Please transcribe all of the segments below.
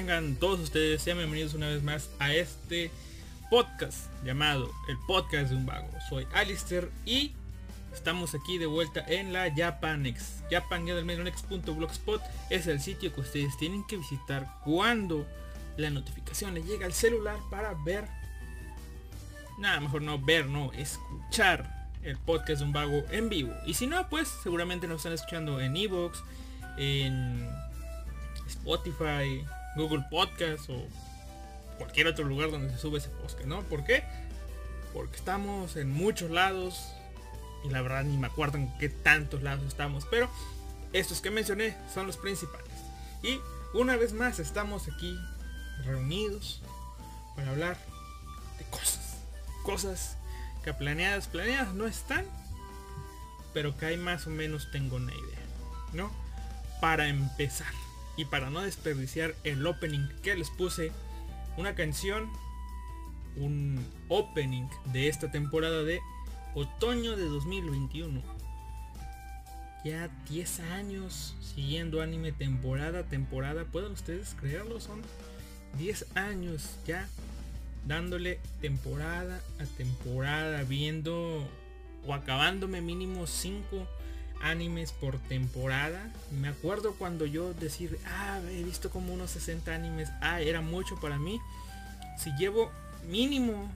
tengan todos ustedes, sean bienvenidos una vez más a este podcast llamado El Podcast de un Vago. Soy Alistair y estamos aquí de vuelta en la Japanex. Japan Next.blogspot es el sitio que ustedes tienen que visitar cuando la notificación les llega al celular para ver. Nada, mejor no ver, no, escuchar el podcast de un vago en vivo. Y si no, pues seguramente nos están escuchando en Evox, en Spotify, Google Podcast o cualquier otro lugar donde se sube ese podcast, ¿no? ¿Por qué? Porque estamos en muchos lados y la verdad ni me acuerdo en qué tantos lados estamos, pero estos que mencioné son los principales. Y una vez más estamos aquí reunidos para hablar de cosas, cosas que planeadas, planeadas no están, pero que ahí más o menos tengo una idea, ¿no? Para empezar y para no desperdiciar el opening que les puse, una canción, un opening de esta temporada de otoño de 2021. Ya 10 años siguiendo anime temporada a temporada, pueden ustedes creerlo, son 10 años ya dándole temporada a temporada, viendo o acabándome mínimo 5 animes por temporada. Me acuerdo cuando yo decir, ah, he visto como unos 60 animes, ah, era mucho para mí. Si llevo mínimo,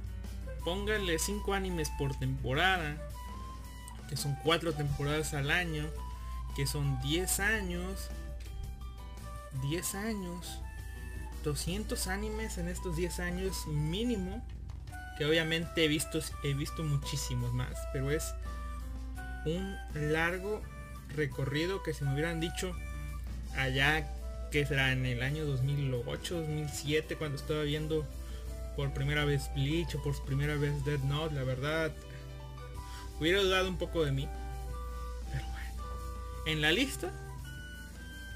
pónganle 5 animes por temporada, que son 4 temporadas al año, que son 10 años, 10 años, 200 animes en estos 10 años mínimo, que obviamente he visto, he visto muchísimos más, pero es un largo recorrido que si me hubieran dicho allá que será en el año 2008, 2007 cuando estaba viendo por primera vez Bleach o por primera vez Dead Note, la verdad hubiera dudado un poco de mí. Pero bueno, en la lista,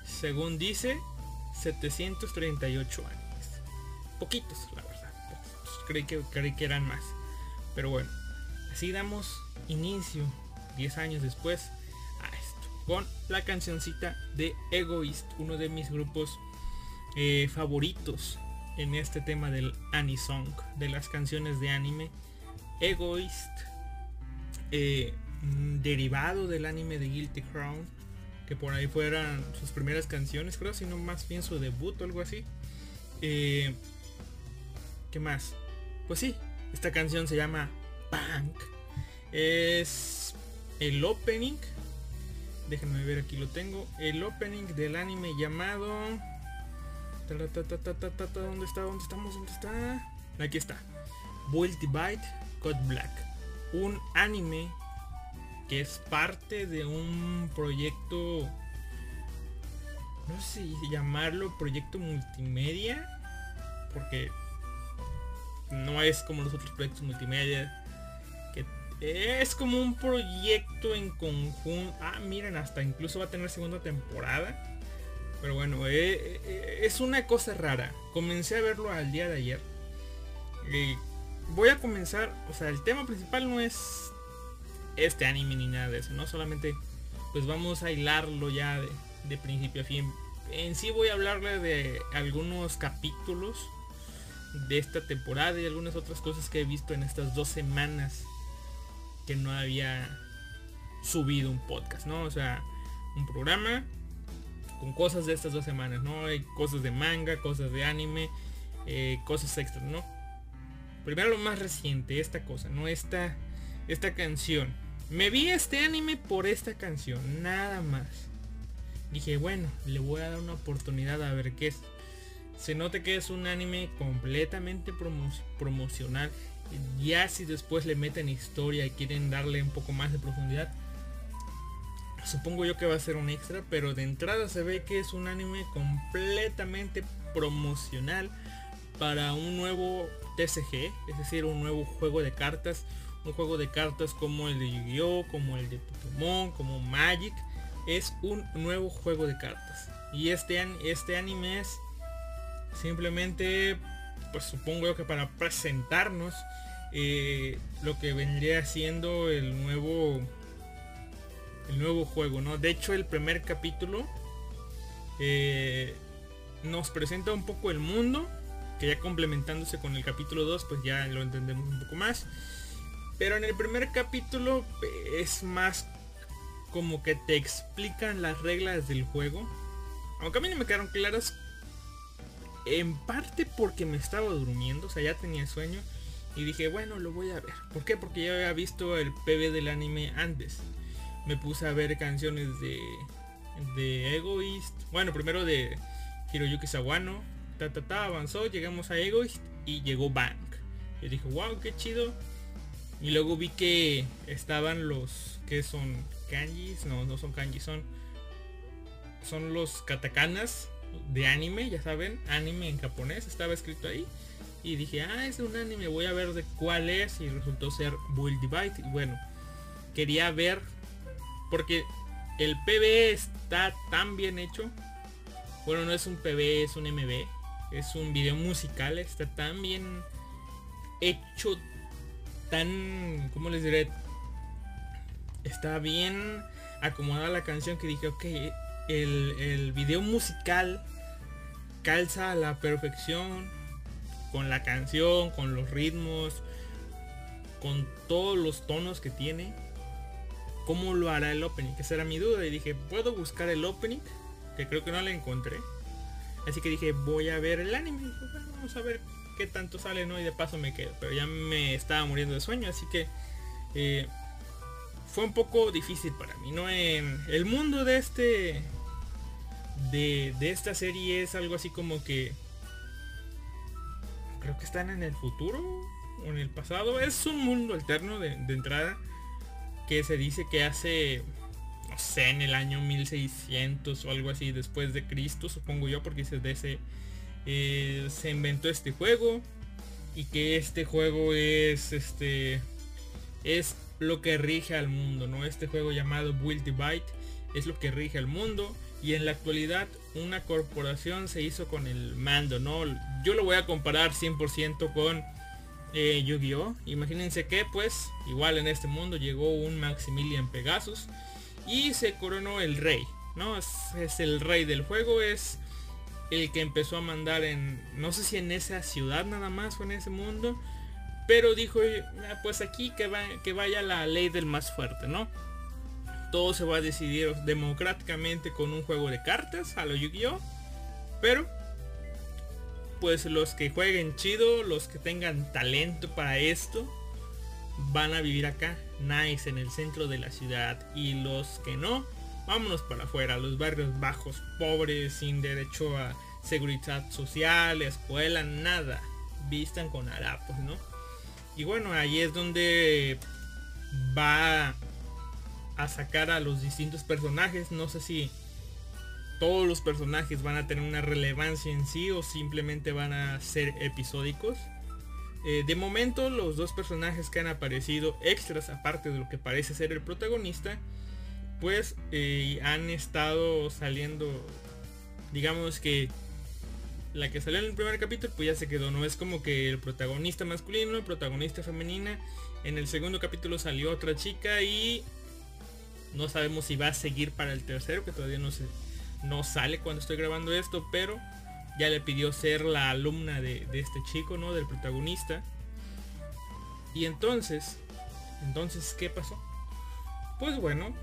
según dice, 738 años. Poquitos, la verdad. Poquitos. Creí que, creí que eran más. Pero bueno, así damos inicio 10 años después a esto. Con la cancioncita de Egoist, uno de mis grupos eh, favoritos en este tema del anisong, de las canciones de anime. Egoist, eh, derivado del anime de Guilty Crown, que por ahí fueran sus primeras canciones, creo, sino más bien su debut o algo así. Eh, ¿Qué más? Pues sí, esta canción se llama Punk. Es el opening. Déjenme ver, aquí lo tengo. El opening del anime llamado... ¿Dónde está? ¿Dónde estamos? ¿Dónde está? Aquí está. Build Divide Code Black. Un anime que es parte de un proyecto... No sé llamarlo proyecto multimedia. Porque no es como los otros proyectos multimedia Es como un proyecto en conjunto. Ah, miren, hasta incluso va a tener segunda temporada. Pero bueno, eh, eh, es una cosa rara. Comencé a verlo al día de ayer. Eh, voy a comenzar, o sea, el tema principal no es este anime ni nada de eso, ¿no? Solamente pues vamos a hilarlo ya de, de principio a fin. En sí voy a hablarle de algunos capítulos de esta temporada y algunas otras cosas que he visto en estas dos semanas que no había subido un podcast, ¿no? O sea, un programa con cosas de estas dos semanas, ¿no? Hay cosas de manga, cosas de anime, eh, cosas extras, ¿no? Primero lo más reciente, esta cosa, ¿no? Esta, esta canción. Me vi este anime por esta canción, nada más. Dije, bueno, le voy a dar una oportunidad a ver qué es. Se nota que es un anime completamente promo promocional. Ya si después le meten historia y quieren darle un poco más de profundidad, supongo yo que va a ser un extra, pero de entrada se ve que es un anime completamente promocional para un nuevo TCG, es decir, un nuevo juego de cartas, un juego de cartas como el de Yu-Gi-Oh, como el de Pokémon, como Magic, es un nuevo juego de cartas. Y este, este anime es simplemente, pues supongo que para presentarnos eh, lo que vendría siendo el nuevo el nuevo juego, ¿no? De hecho, el primer capítulo eh, nos presenta un poco el mundo, que ya complementándose con el capítulo 2, pues ya lo entendemos un poco más. Pero en el primer capítulo es más como que te explican las reglas del juego. Aunque a mí no me quedaron claras. En parte porque me estaba durmiendo, o sea, ya tenía sueño. Y dije, bueno, lo voy a ver. ¿Por qué? Porque ya había visto el PB del anime antes me puse a ver canciones de de Egoist. Bueno, primero de Hiroyuki Sawano. Ta, ta, ta, avanzó, llegamos a Egoist y llegó Bank. Y dije, wow, qué chido. Y luego vi que estaban los que son kanjis, no, no son kanjis, son son los katakanas de anime, ya saben, anime en japonés, estaba escrito ahí. Y dije, ah, es un anime, voy a ver de cuál es. Y resultó ser Build Divide. Y bueno, quería ver porque el PB está tan bien hecho. Bueno, no es un PB, es un MB. Es un video musical. Está tan bien hecho. Tan... ¿Cómo les diré? Está bien acomodada la canción que dije, ok, el, el video musical calza a la perfección con la canción, con los ritmos, con todos los tonos que tiene cómo lo hará el opening, que será mi duda. Y dije, ¿puedo buscar el opening? Que creo que no la encontré. Así que dije, voy a ver el anime. vamos a ver qué tanto sale, ¿no? Y de paso me quedo. Pero ya me estaba muriendo de sueño, así que eh, fue un poco difícil para mí, ¿no? En el mundo de este... De, de esta serie es algo así como que... Creo que están en el futuro o en el pasado. Es un mundo alterno de, de entrada que se dice que hace, no sé, en el año 1600 o algo así después de Cristo, supongo yo, porque de ese eh, se inventó este juego y que este juego es este es lo que rige al mundo, ¿no? Este juego llamado Build Divide es lo que rige al mundo y en la actualidad una corporación se hizo con el mando, ¿no? Yo lo voy a comparar 100% con eh, Yu-Gi-Oh! Imagínense que pues igual en este mundo llegó un Maximilian Pegasus y se coronó el rey, ¿no? Es, el rey del juego, es el que empezó a mandar en, no sé si en esa ciudad nada más o en ese mundo, pero dijo, ah, pues aquí que, va, que vaya la ley del más fuerte, ¿no? Todo se va a decidir democráticamente con un juego de cartas a lo Yu-Gi-Oh! Pero pues los que jueguen chido, los que tengan talento para esto, van a vivir acá, nice, en el centro de la ciudad. Y los que no, vámonos para afuera, los barrios bajos, pobres, sin derecho a seguridad social, escuela, nada. Vistan con harapos, ¿no? Y bueno, ahí es donde va a sacar a los distintos personajes. No sé si todos los personajes van a tener una relevancia en sí o simplemente van a ser episódicos. Eh, de momento los dos personajes que han aparecido extras aparte de lo que parece ser el protagonista, pues eh, han estado saliendo, digamos que la que salió en el primer capítulo pues ya se quedó, no es como que el protagonista masculino, el protagonista femenina, en el segundo capítulo salió otra chica y no sabemos si va a seguir para el tercero, que todavía no se no sale cuando estoy grabando esto, pero ya le pidió ser la alumna de, este chico, ¿no? Del protagonista. Y entonces, entonces, ¿qué pasó? Pues bueno,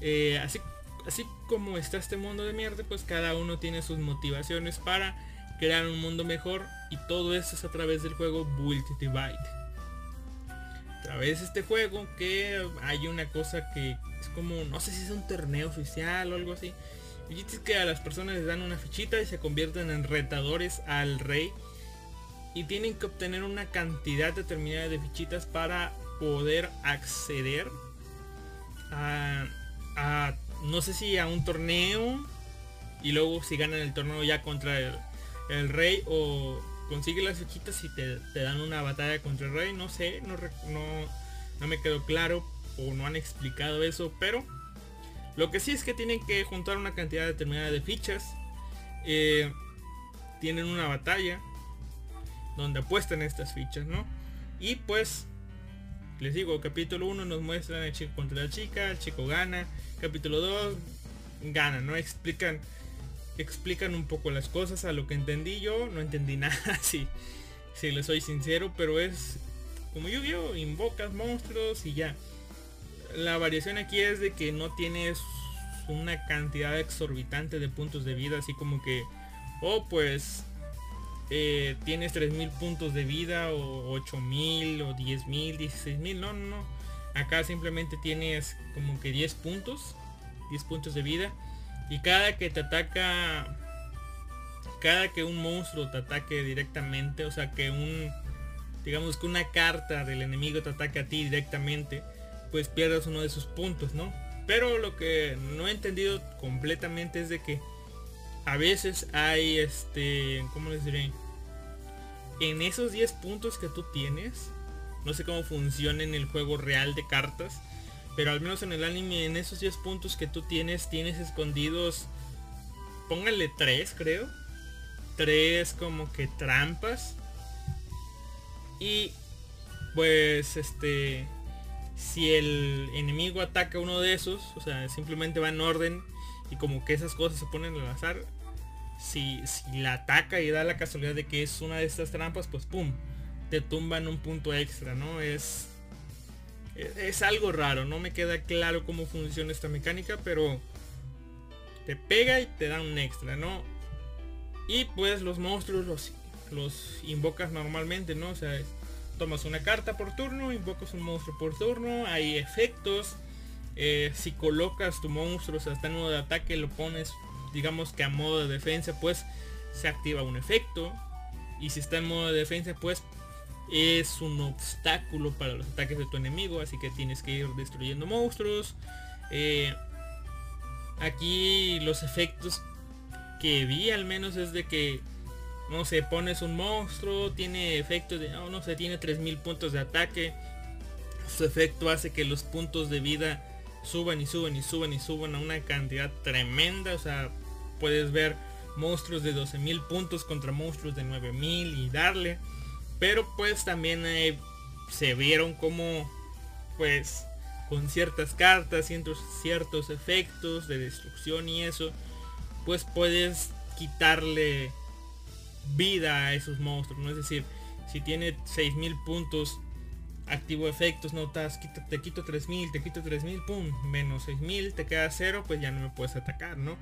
eh, así, así como está este mundo de mierda, pues cada uno tiene sus motivaciones para crear un mundo mejor y todo esto es a través del juego Build Divide. A través de este juego que hay una cosa que es como, no sé si es un torneo oficial o algo así, y es que a las personas les dan una fichita y se convierten en retadores al rey. Y tienen que obtener una cantidad determinada de fichitas para poder acceder a, no sé si a un torneo. Y luego si ganan el torneo ya contra el, rey o consigue las fichitas y te, dan una batalla contra el rey. No sé, no, no, no me quedó claro o no han explicado eso. Pero lo que sí es que tienen que juntar una cantidad determinada de fichas. Eh, tienen una batalla donde apuestan estas fichas, ¿no? Y pues, les digo, capítulo 1 nos muestran el chico contra la chica, el chico gana. Capítulo 2 gana, ¿no? Explican, explican un poco las cosas a lo que entendí yo. No entendí nada, si, si les soy sincero, pero es como yo veo, invocas monstruos y ya la variación aquí es de que no tienes una cantidad exorbitante de puntos de vida, así como que, oh pues, eh, tienes 3000 puntos de vida o 8000 o 10000, 16000, no, no, no. Acá simplemente tienes como que 10 puntos, 10 puntos de vida. Y cada que te ataca, cada que un monstruo te ataque directamente, o sea que un, digamos que una carta del enemigo te ataque a ti directamente, pues pierdas uno de sus puntos, ¿no? Pero lo que no he entendido completamente es de que a veces hay este, ¿cómo les diré? En esos 10 puntos que tú tienes, no sé cómo funciona en el juego real de cartas, pero al menos en el anime, en esos 10 puntos que tú tienes, tienes escondidos, póngale 3 creo, 3 como que trampas. Y pues este si el enemigo ataca uno de esos, o sea, simplemente va en orden y como que esas cosas se ponen al azar, si, si la ataca y da la casualidad de que es una de estas trampas, pues pum, te tumban un punto extra, ¿no? Es, es, algo raro, no me queda claro cómo funciona esta mecánica, pero te pega y te da un extra, ¿no? Y pues los monstruos los, los invocas normalmente, ¿no? O sea, tomas una carta por turno, invocas un monstruo por turno, hay efectos. Eh, si colocas tu monstruo, o sea, está en modo de ataque, lo pones, digamos que a modo de defensa, pues se activa un efecto. Y si está en modo de defensa, pues es un obstáculo para los ataques de tu enemigo, así que tienes que ir destruyendo monstruos. Eh, aquí los efectos que vi al menos es de que no sé, pones un monstruo, tiene efecto de, no, no sé, tiene 3000 puntos de ataque. Su efecto hace que los puntos de vida suban y suban y suban y suban a una cantidad tremenda. O sea, puedes ver monstruos de 12.000 puntos contra monstruos de 9.000 y darle. Pero pues también eh, se vieron como, pues, con ciertas cartas, ciertos, ciertos efectos de destrucción y eso, pues puedes quitarle vida a esos monstruos, ¿no? Es decir, si tiene 6000 puntos activo efectos, notas, te quito 3000, te quito 3000, pum, menos 6000, te queda cero, pues ya no me puedes atacar, ¿no?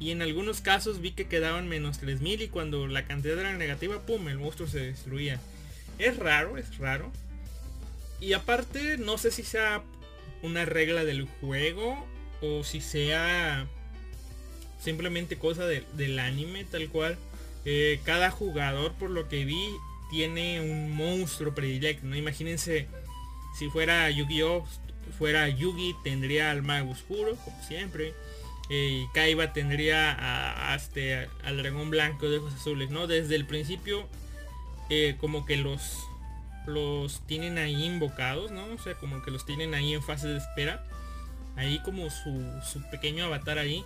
Y en algunos casos vi que quedaban menos 3000 y cuando la cantidad era negativa, pum, el monstruo se destruía. Es raro, es raro. Y aparte, no sé si sea una regla del juego o si sea simplemente cosa del anime tal cual. Eh, cada jugador, por lo que vi, tiene un monstruo predilecto. ¿no? Imagínense si fuera Yu-Gi-Oh! Fuera Yugi tendría al mago oscuro, como siempre. Y Kaiba tendría a, este, al dragón blanco de ojos azules, ¿no? Desde el principio eh, como que los los tienen ahí invocados, ¿no? O sea, como que los tienen ahí en fase de espera. Ahí como su, su pequeño avatar ahí.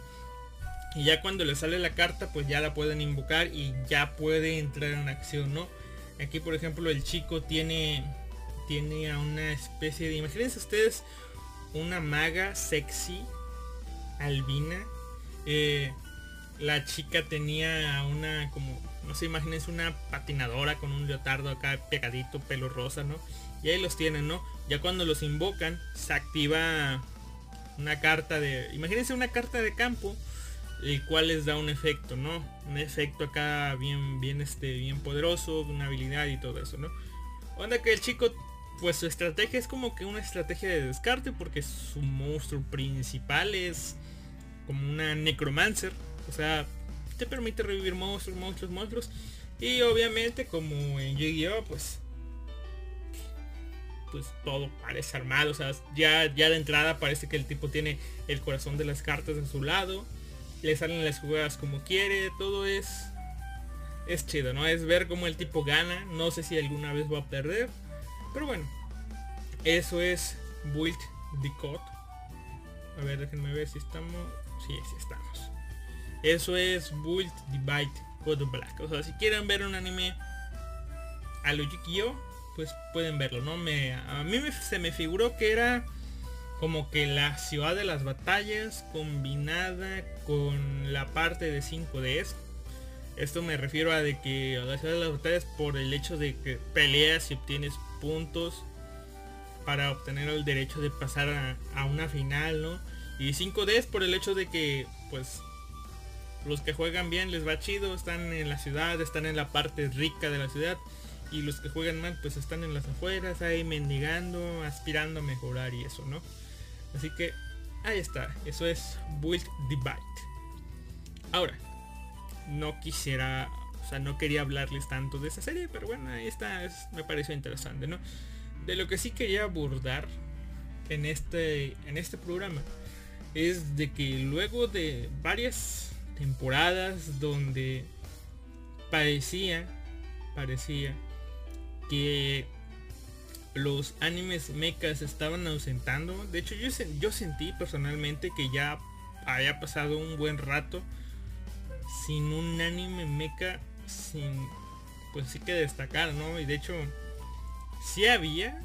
Y ya cuando le sale la carta, pues ya la pueden invocar y ya puede entrar en acción, ¿no? Aquí, por ejemplo, el chico tiene tiene a una especie de, imagínense ustedes, una maga sexy, albina. Eh, la chica tenía una como, no sé, imagínense una patinadora con un leotardo acá pegadito, pelo rosa, ¿no? Y ahí los tienen, ¿no? Ya cuando los invocan, se activa una carta de, imagínense una carta de campo el cual les da un efecto, ¿no? Un efecto acá bien, bien, este, bien poderoso, una habilidad y todo eso, ¿no? Onda que el chico, pues su estrategia es como que una estrategia de descarte porque su monstruo principal es como una necromancer, o sea, te permite revivir monstruos, monstruos, monstruos. Y obviamente como en Yu-Gi-Oh, pues pues todo parece armado, o sea, ya, ya de entrada parece que el tipo tiene el corazón de las cartas en su lado le salen las jugadas como quiere, todo es es chido, ¿no? Es ver cómo el tipo gana, no sé si alguna vez va a perder, pero bueno, eso es Build the Code. A ver, déjenme ver si estamos, sí, sí estamos. Eso es Build Bite Code Black. O sea, si quieren ver un anime a lo Yu-Gi-Oh, pues pueden verlo, ¿no? Me, a mí me, se me figuró que era como que la ciudad de las batallas combinada con la parte de 5Ds. Esto me refiero a de que a la ciudad de las batallas por el hecho de que peleas y obtienes puntos para obtener el derecho de pasar a, a una final, ¿no? Y 5Ds por el hecho de que pues los que juegan bien les va chido, están en la ciudad, están en la parte rica de la ciudad. Y los que juegan mal pues están en las afueras, ahí mendigando, aspirando a mejorar y eso, ¿no? Así que ahí está, eso es Build Divide. Ahora, no quisiera, o sea, no quería hablarles tanto de esa serie, pero bueno, ahí está, es, me pareció interesante, ¿no? De lo que sí quería abordar en este, en este programa es de que luego de varias temporadas donde parecía, parecía que los animes mechas estaban ausentando. De hecho, yo, yo sentí personalmente que ya había pasado un buen rato sin un anime mecha sin pues sí que destacar, ¿no? Y de hecho sí había,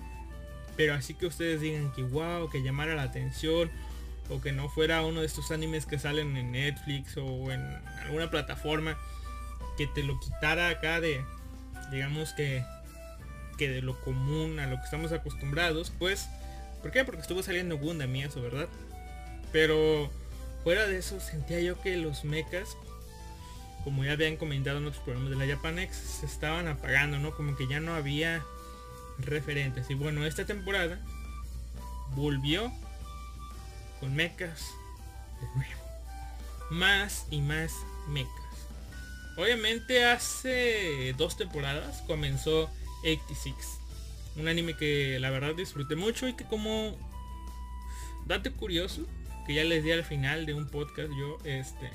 pero así que ustedes digan que wow, que llamara la atención o que no fuera uno de estos animes que salen en Netflix o en alguna plataforma que te lo quitara acá de digamos que que de lo común a lo que estamos acostumbrados, pues, ¿por qué? Porque estuvo saliendo Gundam y eso, ¿verdad? Pero fuera de eso sentía yo que los mechas, como ya habían comentado en otros programas de la Japanex, se estaban apagando, ¿no? Como que ya no había referentes. Y bueno, esta temporada volvió con mechas. Más y más mechas. Obviamente hace dos temporadas comenzó 86. Un anime que la verdad disfruté mucho y que como date curioso, que ya les di al final de un podcast yo, este,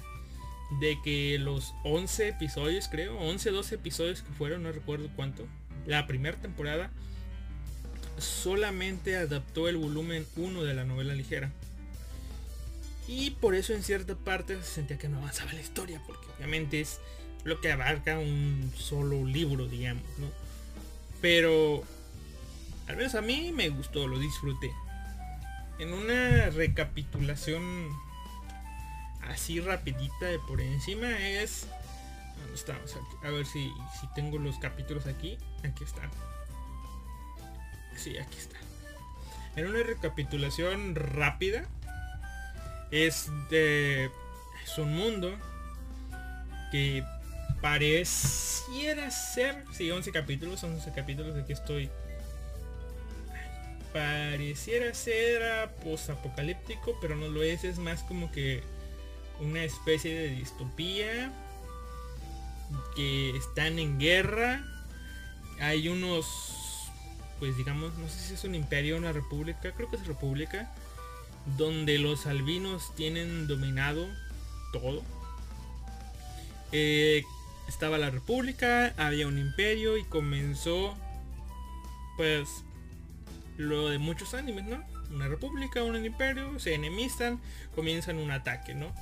de que los 11 episodios, creo, 11, 12 episodios que fueron, no recuerdo cuánto, la primera temporada, solamente adaptó el volumen 1 de la novela ligera. Y por eso en cierta parte se sentía que no avanzaba la historia, porque obviamente es lo que abarca un solo libro, digamos, ¿no? Pero al menos a mí me gustó, lo disfruté. En una recapitulación así rapidita de por encima es... ¿Dónde estamos? A ver si, si tengo los capítulos aquí. Aquí están. Sí, aquí está. En una recapitulación rápida. Es de... Es un mundo que pareciera ser, sí, 11 capítulos, 11 capítulos, aquí estoy. Pareciera ser post-apocalíptico, pero no lo es, es más como que una especie de distopía, que están en guerra, hay unos, pues digamos, no sé si es un imperio o una república, creo que es república, donde los albinos tienen dominado todo. Eh, estaba la república, había un imperio y comenzó pues lo de muchos animes, ¿no? Una república, un imperio, se enemistan, comienzan un ataque, ¿no?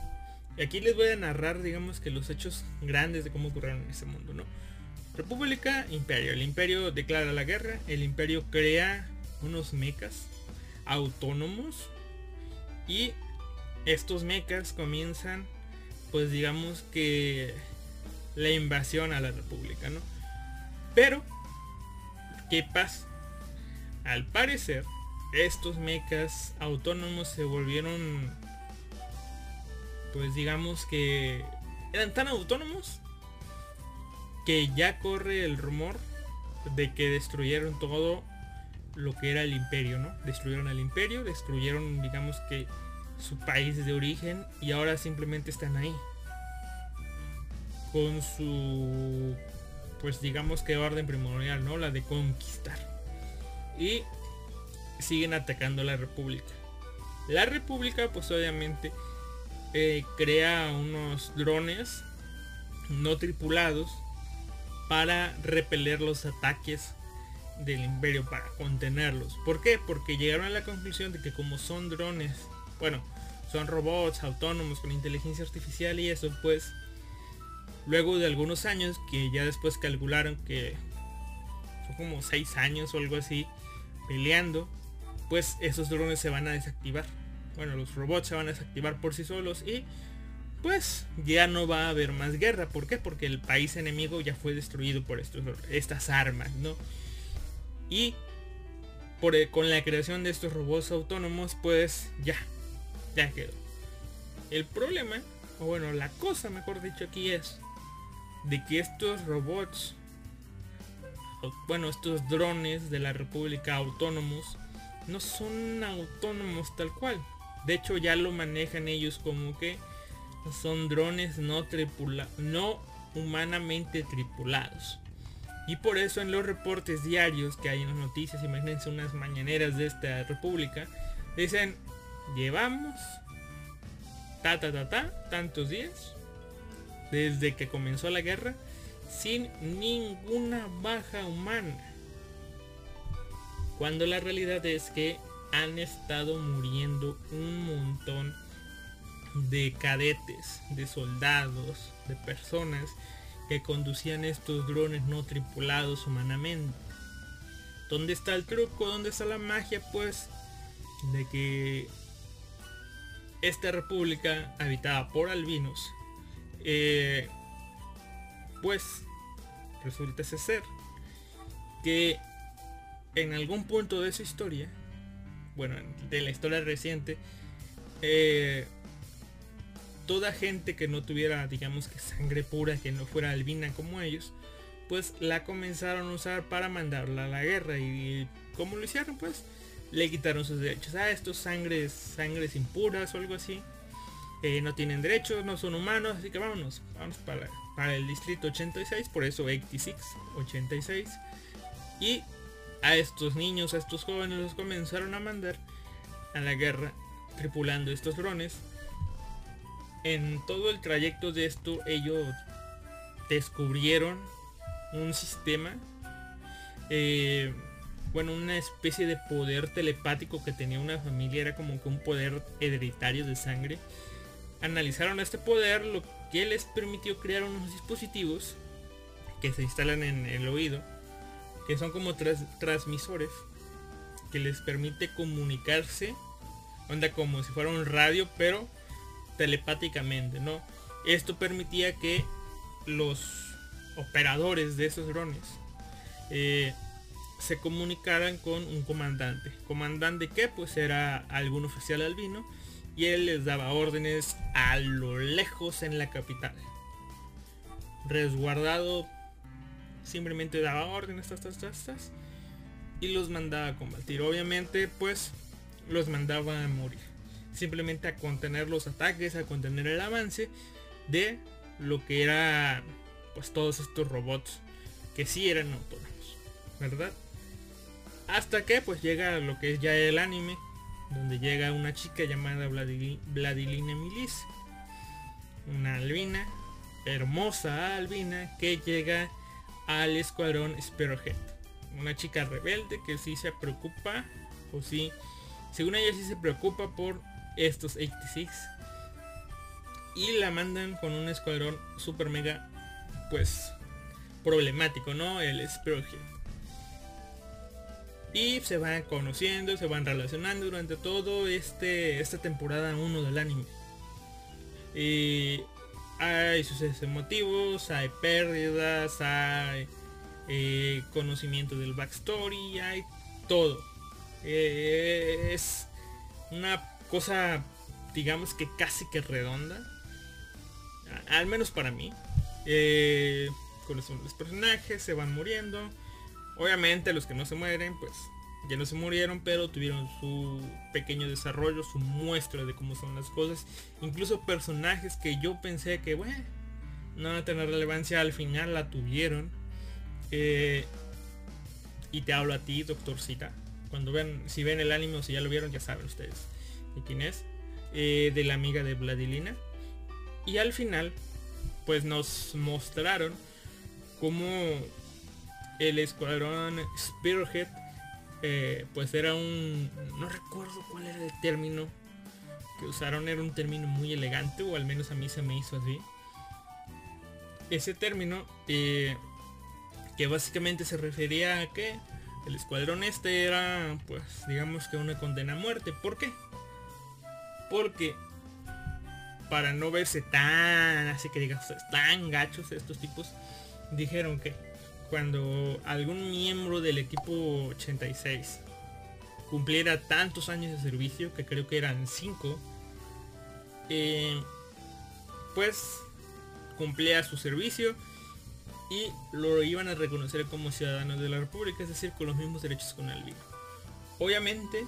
Y aquí les voy a narrar, digamos que los hechos grandes de cómo ocurrieron en ese mundo, ¿no? República, imperio. El imperio declara la guerra, el imperio crea unos mechas autónomos y estos mechas comienzan, pues digamos que la invasión a la república, ¿no? Pero, ¿qué pasa? Al parecer, estos mechas autónomos se volvieron, pues digamos que eran tan autónomos que ya corre el rumor de que destruyeron todo lo que era el imperio, ¿no? Destruyeron el imperio, destruyeron, digamos que su país de origen y ahora simplemente están ahí. Con su, pues digamos que orden primordial, ¿no? La de conquistar. Y siguen atacando la república. La república pues obviamente eh, crea unos drones no tripulados para repeler los ataques del imperio para contenerlos. ¿Por qué? Porque llegaron a la conclusión de que como son drones, bueno, son robots autónomos con inteligencia artificial y eso, pues luego de algunos años que ya después calcularon que fue como 6 años o algo así peleando, pues esos drones se van a desactivar. Bueno, los robots se van a desactivar por sí solos y pues ya no va a haber más guerra. ¿Por qué? Porque el país enemigo ya fue destruido por estos, estas armas, ¿no? Y con la creación de estos robots autónomos, pues ya, ya quedó. El problema, o bueno, la cosa mejor dicho aquí es de que estos robots, bueno, estos drones de la República autónomos, no son autónomos tal cual. De hecho ya lo manejan ellos como que son drones no, tripula no humanamente tripulados. Y por eso en los reportes diarios que hay en las noticias, imagínense unas mañaneras de esta república, dicen, llevamos ta ta ta ta tantos días desde que comenzó la guerra sin ninguna baja humana. Cuando la realidad es que han estado muriendo un montón de cadetes, de soldados, de personas que conducían estos drones no tripulados humanamente. ¿Dónde está el truco? ¿Dónde está la magia? Pues de que esta república habitada por albinos, eh, pues resulta ser que en algún punto de su historia, bueno, de la historia reciente, eh, toda gente que no tuviera, digamos que sangre pura, que no fuera albina como ellos, pues la comenzaron a usar para mandarla a la guerra. Y como lo hicieron, pues le quitaron sus derechos. Ah, estos sangres, sangres impuras o algo así. Eh, no tienen derechos, no son humanos, así que vámonos, vamos para, para el distrito 86, por eso 86, 86. Y a estos niños, a estos jóvenes los comenzaron a mandar a la guerra tripulando estos drones en todo el trayecto de esto ellos descubrieron un sistema, eh, bueno, una especie de poder telepático que tenía una familia, era como que un poder hereditario de sangre. Analizaron este poder, lo que les permitió crear unos dispositivos que se instalan en el oído, que son como transmisores, que les permite comunicarse, onda como si fuera un radio, pero telepáticamente, ¿no? Esto permitía que los operadores de esos drones eh, se comunicaran con un comandante. ¿Comandante que Pues era algún oficial albino y él les daba órdenes a lo lejos en la capital. Resguardado simplemente daba órdenes estas, y los mandaba a combatir. Obviamente pues los mandaba a morir simplemente a contener los ataques, a contener el avance de lo que era pues todos estos robots que sí eran autónomos, ¿verdad? Hasta que pues llega lo que es ya el anime, donde llega una chica llamada Vladilina Milis, una albina hermosa albina que llega al escuadrón Spearhead. Una chica rebelde que sí se preocupa, o sí, según ella sí se preocupa por estos 86. Y la mandan con un escuadrón super mega, pues, problemático, ¿no? El Spearhead. Y se van conociendo, se van relacionando durante todo este esta temporada 1 del anime. Y hay sucesos emotivos, hay pérdidas, hay eh, conocimiento del backstory, hay todo. Eh, es una cosa, digamos que casi que redonda. Al menos para mí. Eh, conocemos los personajes, se van muriendo. Obviamente los que no se mueren, pues ya no se murieron, pero tuvieron su pequeño desarrollo, su muestra de cómo son las cosas. Incluso personajes que yo pensé que, bueno, no van a tener relevancia, al final la tuvieron. Eh, y te hablo a ti, doctorcita. Cuando ven, si ven el ánimo, si ya lo vieron, ya saben ustedes de quién es. Eh, de la amiga de Vladilina. Y al final, pues nos mostraron cómo el escuadrón Spearhead eh, pues era un no recuerdo cuál era el término que usaron era un término muy elegante o al menos a mí se me hizo así ese término eh, que básicamente se refería a que el escuadrón este era pues digamos que una condena a muerte ¿por qué? Porque para no verse tan así que digas tan gachos estos tipos dijeron que cuando algún miembro del equipo 86 cumpliera tantos años de servicio, que creo que eran 5, eh, pues cumplía su servicio y lo iban a reconocer como ciudadano de la República, es decir, con los mismos derechos con el Obviamente,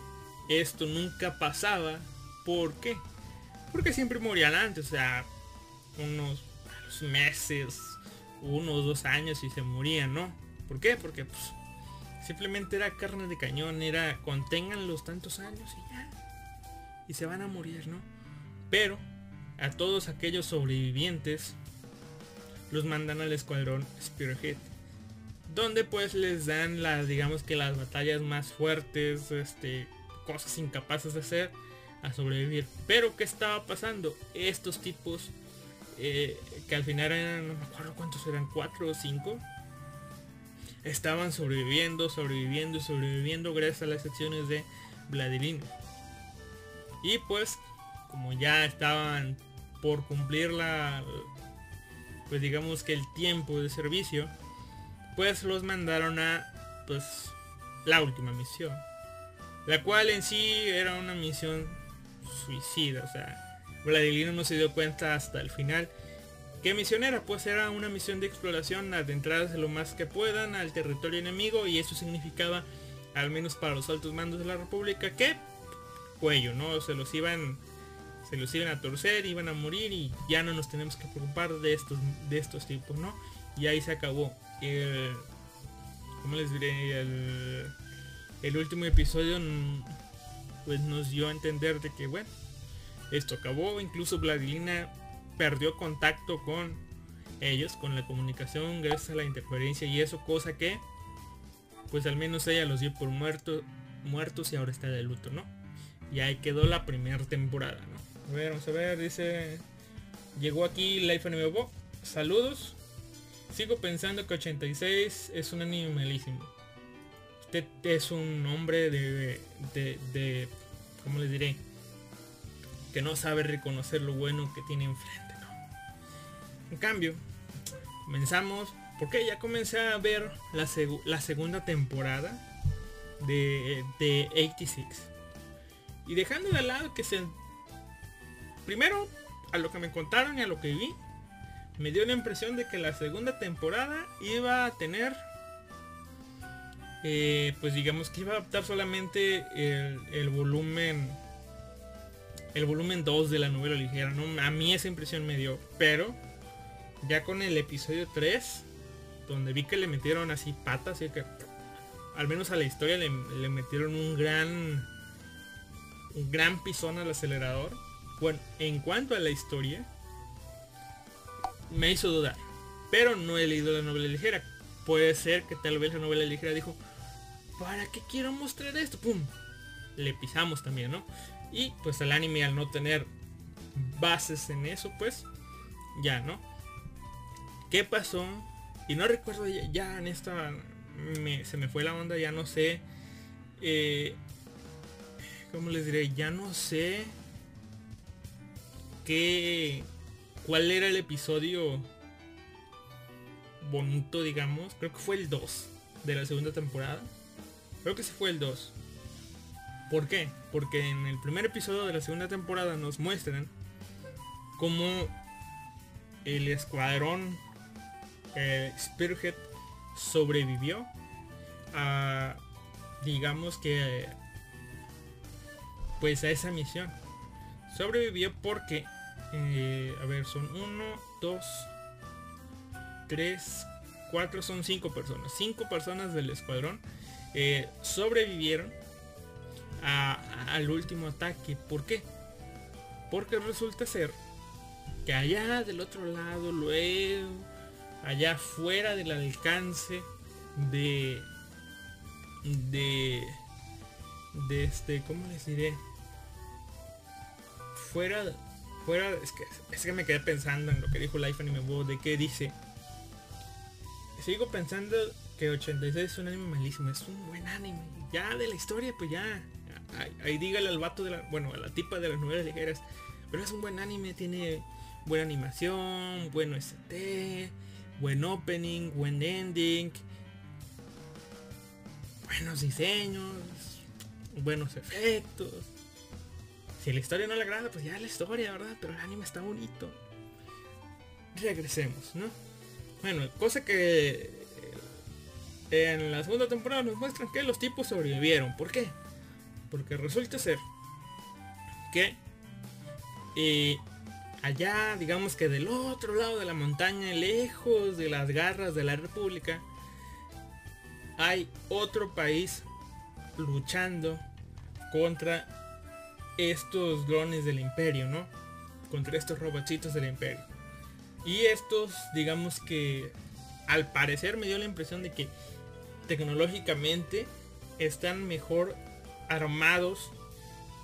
esto nunca pasaba. ¿Por qué? Porque siempre morían antes, o sea, unos meses, uno o dos años y se morían, ¿no? ¿Por qué? Porque pues, simplemente era carne de cañón, era contengan los tantos años y ya. Y se van a morir, ¿no? Pero a todos aquellos sobrevivientes los mandan al escuadrón Spearhead. Donde pues les dan las, digamos que las batallas más fuertes, este, cosas incapaces de hacer a sobrevivir. Pero ¿qué estaba pasando? Estos tipos eh, que al final eran, no me acuerdo cuántos eran, cuatro o cinco, estaban sobreviviendo, sobreviviendo, sobreviviendo gracias a las acciones de Vladimir. Y pues, como ya estaban por cumplir la, pues digamos que el tiempo de servicio, pues los mandaron a, pues, la última misión. La cual en sí era una misión suicida, o sea, Vladimir no se dio cuenta hasta el final. ¿Qué misión era? Pues era una misión de exploración, adentrarse lo más que puedan al territorio enemigo y eso significaba, al menos para los altos mandos de la República, que cuello, ¿no? Se los iban se los iban a torcer, iban a morir y ya no nos tenemos que preocupar de estos de estos tipos, ¿no? Y ahí se acabó. El, ¿Cómo les diré? El, el último episodio pues nos dio a entender de que, bueno, esto acabó, incluso Vladilina perdió contacto con ellos, con la comunicación gracias a la interferencia y eso, cosa que pues al menos ella los dio por muertos muertos y ahora está de luto, ¿no? Y ahí quedó la primera temporada, ¿no? A ver, vamos a ver, dice... Llegó aquí Life Anime Saludos. Sigo pensando que 86 es un anime malísimo. Es un hombre de, de, de ¿cómo les diré? que no sabe reconocer lo bueno que tiene enfrente. ¿no? En cambio, comenzamos, porque ya comencé a ver la, la segunda temporada de, de 86. Y dejando de lado que se... Primero, a lo que me contaron y a lo que vi, me dio la impresión de que la segunda temporada iba a tener... Eh, pues digamos que iba a adaptar solamente el, volumen el volumen 2 de la novela ligera. ¿no? A mí esa impresión me dio. Pero ya con el episodio 3, donde vi que le metieron así patas, y que al menos a la historia le, metieron un gran un gran pisón al acelerador. Bueno, en cuanto a la historia, me hizo dudar. Pero no he leído la novela ligera. Puede ser que tal vez la novela ligera dijo, ¿para qué quiero mostrar esto? ¡Pum! Le pisamos también, ¿no? Y pues el anime al no tener bases en eso, pues ya, ¿no? ¿Qué pasó? Y no recuerdo ya, en esta... se me fue la onda, ya no sé. Eh, ¿Cómo les diré? Ya no sé qué... ¿Cuál era el episodio bonito, digamos? Creo que fue el 2 de la segunda temporada. Creo que sí fue el 2. ¿Por qué? Porque en el primer episodio de la segunda temporada nos muestran cómo el escuadrón eh, Spearhead sobrevivió a digamos que pues a esa misión sobrevivió porque eh, a ver son uno dos tres cuatro son cinco personas cinco personas del escuadrón eh, sobrevivieron al último ataque ¿por qué? porque resulta ser que allá del otro lado luego allá fuera del alcance de de de este cómo les diré fuera fuera es que es que me quedé pensando en lo que dijo Life Anime Bo de que dice sigo pensando que 86 es un anime malísimo es un buen anime ya de la historia pues ya ahí, dígale al vato de la bueno a la tipa de las novelas ligeras pero es un buen anime tiene buena animación buen ST buen opening buen ending buenos diseños, buenos efectos. Si la historia no le agrada, pues ya la historia, ¿verdad? Pero el anime está bonito. Regresemos, ¿no? Bueno, cosa que en la segunda temporada nos muestran que los tipos sobrevivieron. ¿Por qué? Porque resulta ser que eh, allá, digamos que del otro lado de la montaña, lejos de las garras de la República, hay otro país luchando contra estos drones del imperio, ¿no? Contra estos robotitos del imperio. Y estos, digamos que al parecer me dio la impresión de que tecnológicamente están mejor armados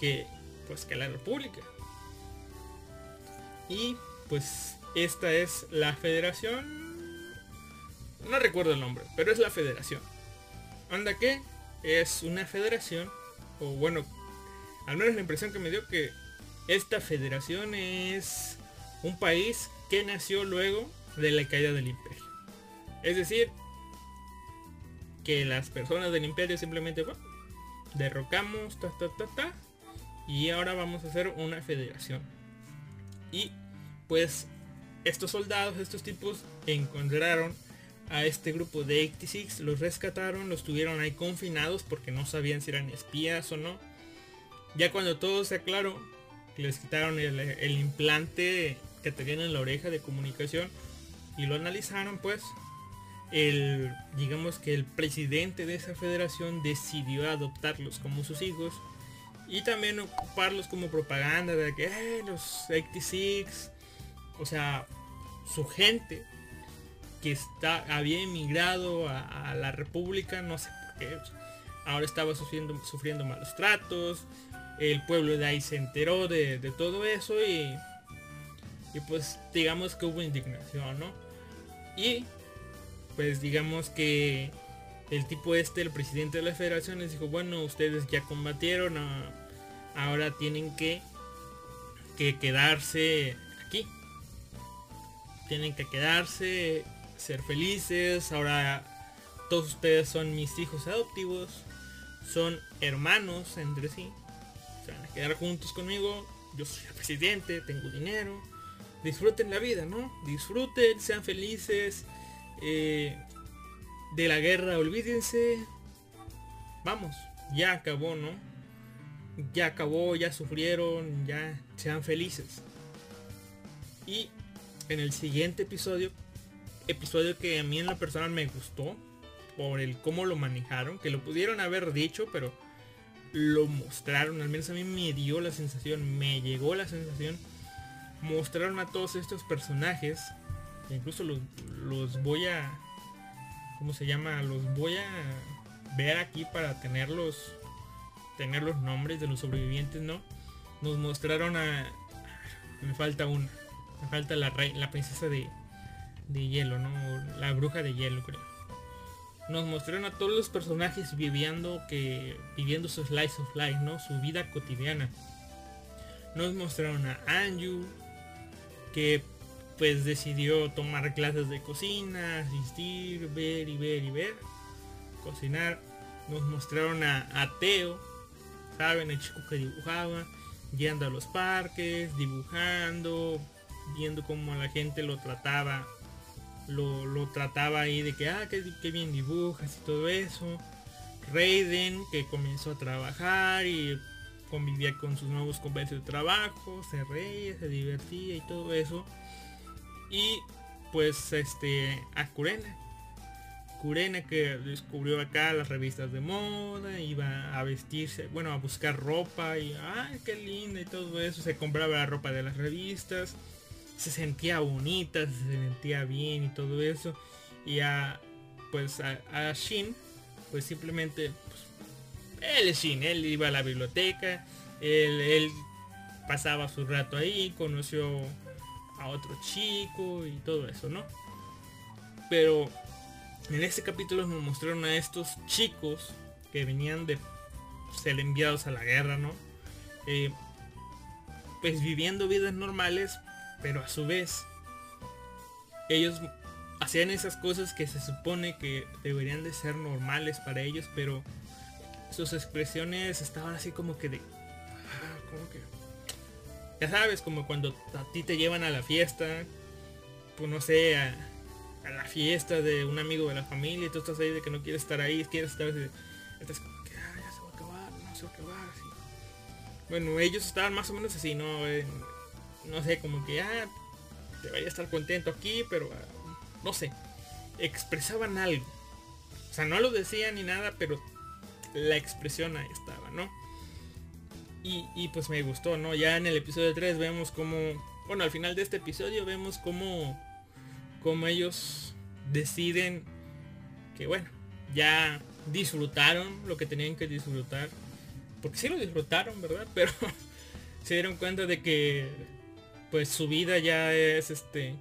que pues que la república. Y pues esta es la federación no recuerdo el nombre, pero es la federación. Anda que es una federación, o bueno, al menos la impresión que me dio que esta federación es un país que nació luego de la caída del imperio. Es decir, que las personas del imperio simplemente derrocamos, ta, ta, ta, ta, y ahora vamos a hacer una federación. Y pues estos soldados, estos tipos encontraron a este grupo de 86, los rescataron, los tuvieron ahí confinados porque no sabían si eran espías o no. Ya cuando todo se aclaró, les quitaron el, el implante que tenían en la oreja de comunicación y lo analizaron pues el digamos que el presidente de esa federación decidió adoptarlos como sus hijos y también ocuparlos como propaganda de que "Eh, los 86 o sea su gente que está había emigrado a, la república no sé por qué ahora estaba sufriendo sufriendo malos tratos el pueblo de ahí se enteró de, de todo eso y y pues digamos que hubo indignación no y pues digamos que el tipo este, el presidente de la federación les dijo, bueno, ustedes ya combatieron, ah, ahora tienen que, que quedarse aquí. Tienen que quedarse, ser felices, ahora todos ustedes son mis hijos adoptivos, son hermanos entre sí, se van a quedar juntos conmigo, yo soy el presidente, tengo dinero, disfruten la vida, ¿no? Disfruten, sean felices. Eh, de la guerra, olvídense. Vamos, ya acabó, ¿no? Ya acabó, ya sufrieron, ya sean felices. Y en el siguiente episodio, episodio que a mí en la persona me gustó, por el cómo lo manejaron, que lo pudieron haber dicho, pero lo mostraron, al menos a mí me dio la sensación, me llegó la sensación, mostraron a todos estos personajes incluso los, los voy a ¿cómo se llama? Los voy a ver aquí para tenerlos tener los nombres de los sobrevivientes, ¿no? Nos mostraron a me falta una, me falta la rey, la princesa de de hielo, ¿no? La bruja de hielo, creo. Nos mostraron a todos los personajes viviendo que viviendo su slice of life, ¿no? Su vida cotidiana. Nos mostraron a Anju que pues decidió tomar clases de cocina, asistir, ver y ver y ver, cocinar. Nos mostraron a, a Teo, ¿saben? El chico que dibujaba, yendo a los parques, dibujando, viendo cómo la gente lo trataba, lo, lo trataba ahí de que, ah, qué, bien dibujas y todo eso. Raiden, que comenzó a trabajar y convivía con sus nuevos compañeros de trabajo, se reía, se divertía y todo eso. Y pues este a Kurena. Kurena que descubrió acá las revistas de moda, iba a vestirse, bueno, a buscar ropa y ay, qué linda y todo eso, se compraba la ropa de las revistas, se sentía bonita, se sentía bien y todo eso. Y a pues a, Shin, pues simplemente pues, él es Shin, él iba a la biblioteca, él, él pasaba su rato ahí, conoció a otro chico y todo eso, ¿no? Pero en este capítulo nos mostraron a estos chicos que venían de ser enviados a la guerra, ¿no? Eh, pues viviendo vidas normales, pero a su vez ellos hacían esas cosas que se supone que deberían de ser normales para ellos, pero sus expresiones estaban así como que de... Ah, como que ya sabes, como cuando a ti te llevan a la fiesta, pues no sé, a, la fiesta de un amigo de la familia y tú estás ahí de que no quieres estar ahí, quieres estar así, estás como que ah, ya se va a acabar, no se va a acabar, así. Bueno, ellos estaban más o menos así, ¿no? no sé, como que ah, debería estar contento aquí, pero ah, no sé, expresaban algo. O sea, no lo decían ni nada, pero la expresión ahí estaba, ¿no? Y, pues me gustó, ¿no? Ya en el episodio 3 vemos como, bueno, al final de este episodio vemos como, como ellos deciden que, bueno, ya disfrutaron lo que tenían que disfrutar. Porque sí lo disfrutaron, ¿verdad? Pero se dieron cuenta de que pues su vida ya es este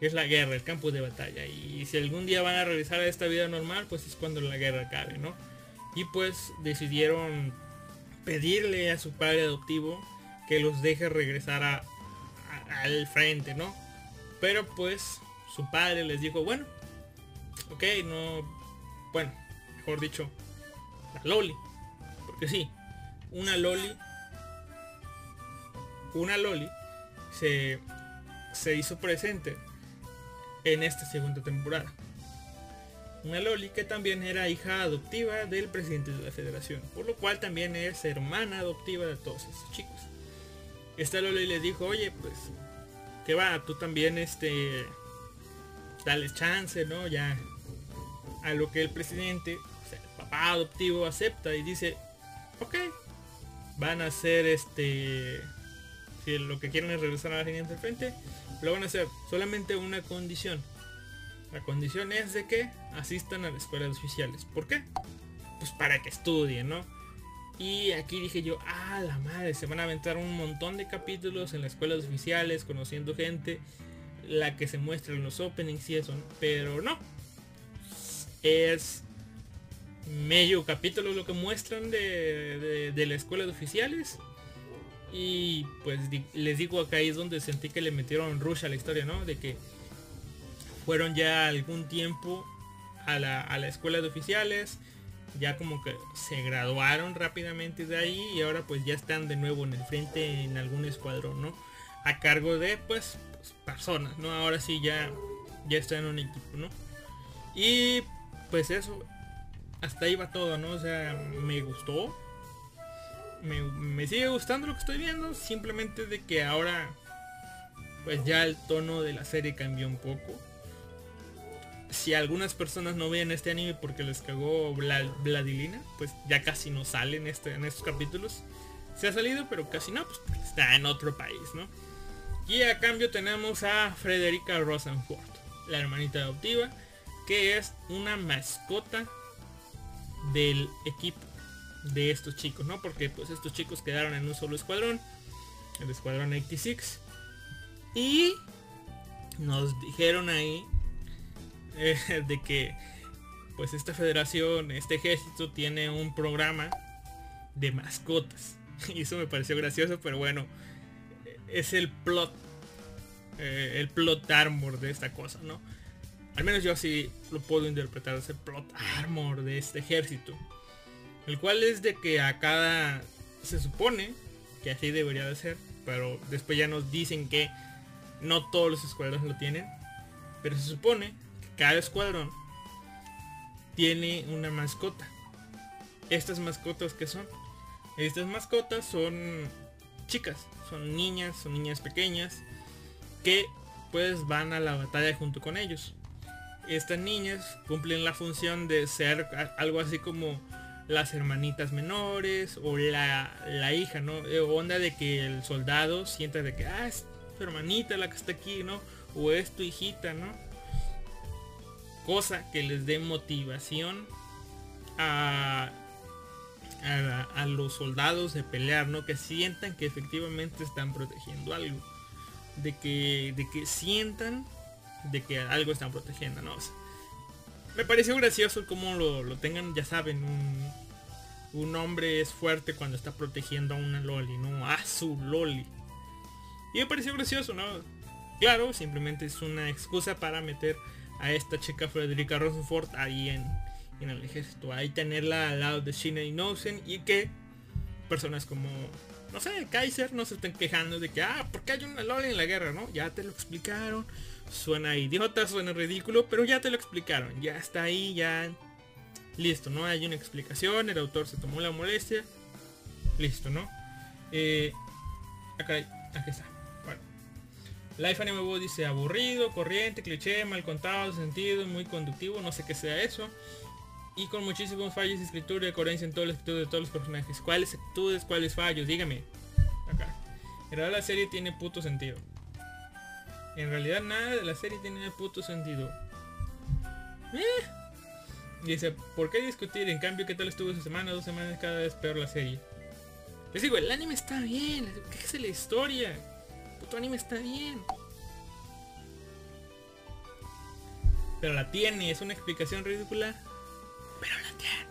es la guerra, el campo de batalla. Y si algún día van a regresar a esta vida normal, pues es cuando la guerra acabe, ¿no? Y pues decidieron pedirle a su padre adoptivo que los deje regresar a, al frente, ¿no? Pero pues su padre les dijo, bueno, ok, no, bueno, mejor dicho, la Loli, porque sí, una Loli, una Loli se, se hizo presente en esta segunda temporada una Loli que también era hija adoptiva del presidente de la federación, por lo cual también es hermana adoptiva de todos esos chicos. Esta Loli le dijo, oye, pues, que va, tú también, este, dale chance, ¿no? Ya, a lo que el presidente, o sea, el papá adoptivo acepta y dice, ok, van a hacer este, si lo que quieren es regresar a la línea del frente, lo van a hacer, solamente una condición la condición es de que asistan a las escuelas oficiales. ¿Por qué? Pues para que estudien, ¿no? Y aquí dije yo, ah, la madre, se van a aventar un montón de capítulos en las escuelas oficiales, conociendo gente, la que se muestra en los openings y eso, pero no. Es medio capítulo lo que muestran de, de, las escuelas oficiales. Y pues les digo acá es donde sentí que le metieron rush a la historia, ¿no? De que fueron ya algún tiempo a la, a la escuela de oficiales, ya como que se graduaron rápidamente de ahí y ahora pues ya están de nuevo en el frente en algún escuadrón, ¿no? A cargo de pues, pues personas, ¿no? Ahora sí ya, ya están en un equipo, ¿no? Y pues eso, hasta ahí va todo, ¿no? O sea, me gustó. Me, me sigue gustando lo que estoy viendo, simplemente de que ahora pues ya el tono de la serie cambió un poco si algunas personas no ven este anime porque les cagó Vladilina, pues ya casi no sale en, este, en estos capítulos. Se ha salido, pero casi no, pues está en otro país, ¿no? Y a cambio tenemos a Frederica Rosenford, la hermanita adoptiva, que es una mascota del equipo de estos chicos, ¿no? Porque pues estos chicos quedaron en un solo escuadrón, el escuadrón 86. Y nos dijeron ahí eh, de que pues esta federación, este ejército tiene un programa de mascotas. Y eso me pareció gracioso, pero bueno, es el plot, eh, el plot armor de esta cosa, ¿no? Al menos yo así lo puedo interpretar, es el plot armor de este ejército. El cual es de que a cada, se supone que así debería de ser, pero después ya nos dicen que no todos los escuadrones lo tienen. Pero se supone cada escuadrón tiene una mascota. Estas mascotas que son. Estas mascotas son chicas, son niñas, son niñas pequeñas que pues van a la batalla junto con ellos. Estas niñas cumplen la función de ser algo así como las hermanitas menores o la, la hija, ¿no? Eh, onda de que el soldado sienta de que, ah, es tu hermanita la que está aquí, ¿no? O es tu hijita, ¿no? Cosa que les dé motivación a, a, los soldados de pelear, ¿no? Que sientan que efectivamente están protegiendo algo. De que, de que sientan de que algo están protegiendo, ¿no? me pareció gracioso como lo, lo tengan, ya saben, un, un, hombre es fuerte cuando está protegiendo a una Loli, ¿no? A su Loli. Y me pareció gracioso, ¿no? Claro, simplemente es una excusa para meter a esta chica Frederica Rosenford ahí en, en el ejército. Ahí tenerla al lado de Shina Innocent y que personas como, no sé, Kaiser no se estén quejando de que, ah, porque hay una Loli en la guerra, ¿no? Ya te lo explicaron Suena idiota, suena ridículo, pero ya te lo explicaron. Ya está ahí, ya... Listo, ¿no? Hay una explicación, el autor se tomó la molestia. Listo, ¿no? Eh, acá, aquí está. Life Anime dice aburrido, corriente, cliché, mal contado, sentido, muy conductivo, no sé qué sea eso. Y con muchísimos fallos de escritura y coherencia en todas las actitudes de todos los personajes. ¿Cuáles actitudes, cuáles fallos? Dígame. Acá. En realidad la serie tiene puto sentido. En realidad nada de la serie tiene puto sentido. Eh. Dice, ¿por qué discutir? En cambio, ¿qué tal estuvo esa semana? Dos semanas cada vez peor la serie. Les digo, el anime está bien. ¿Qué es la historia? Puto anime está bien. Pero la tiene, es una explicación ridícula. Pero la tiene.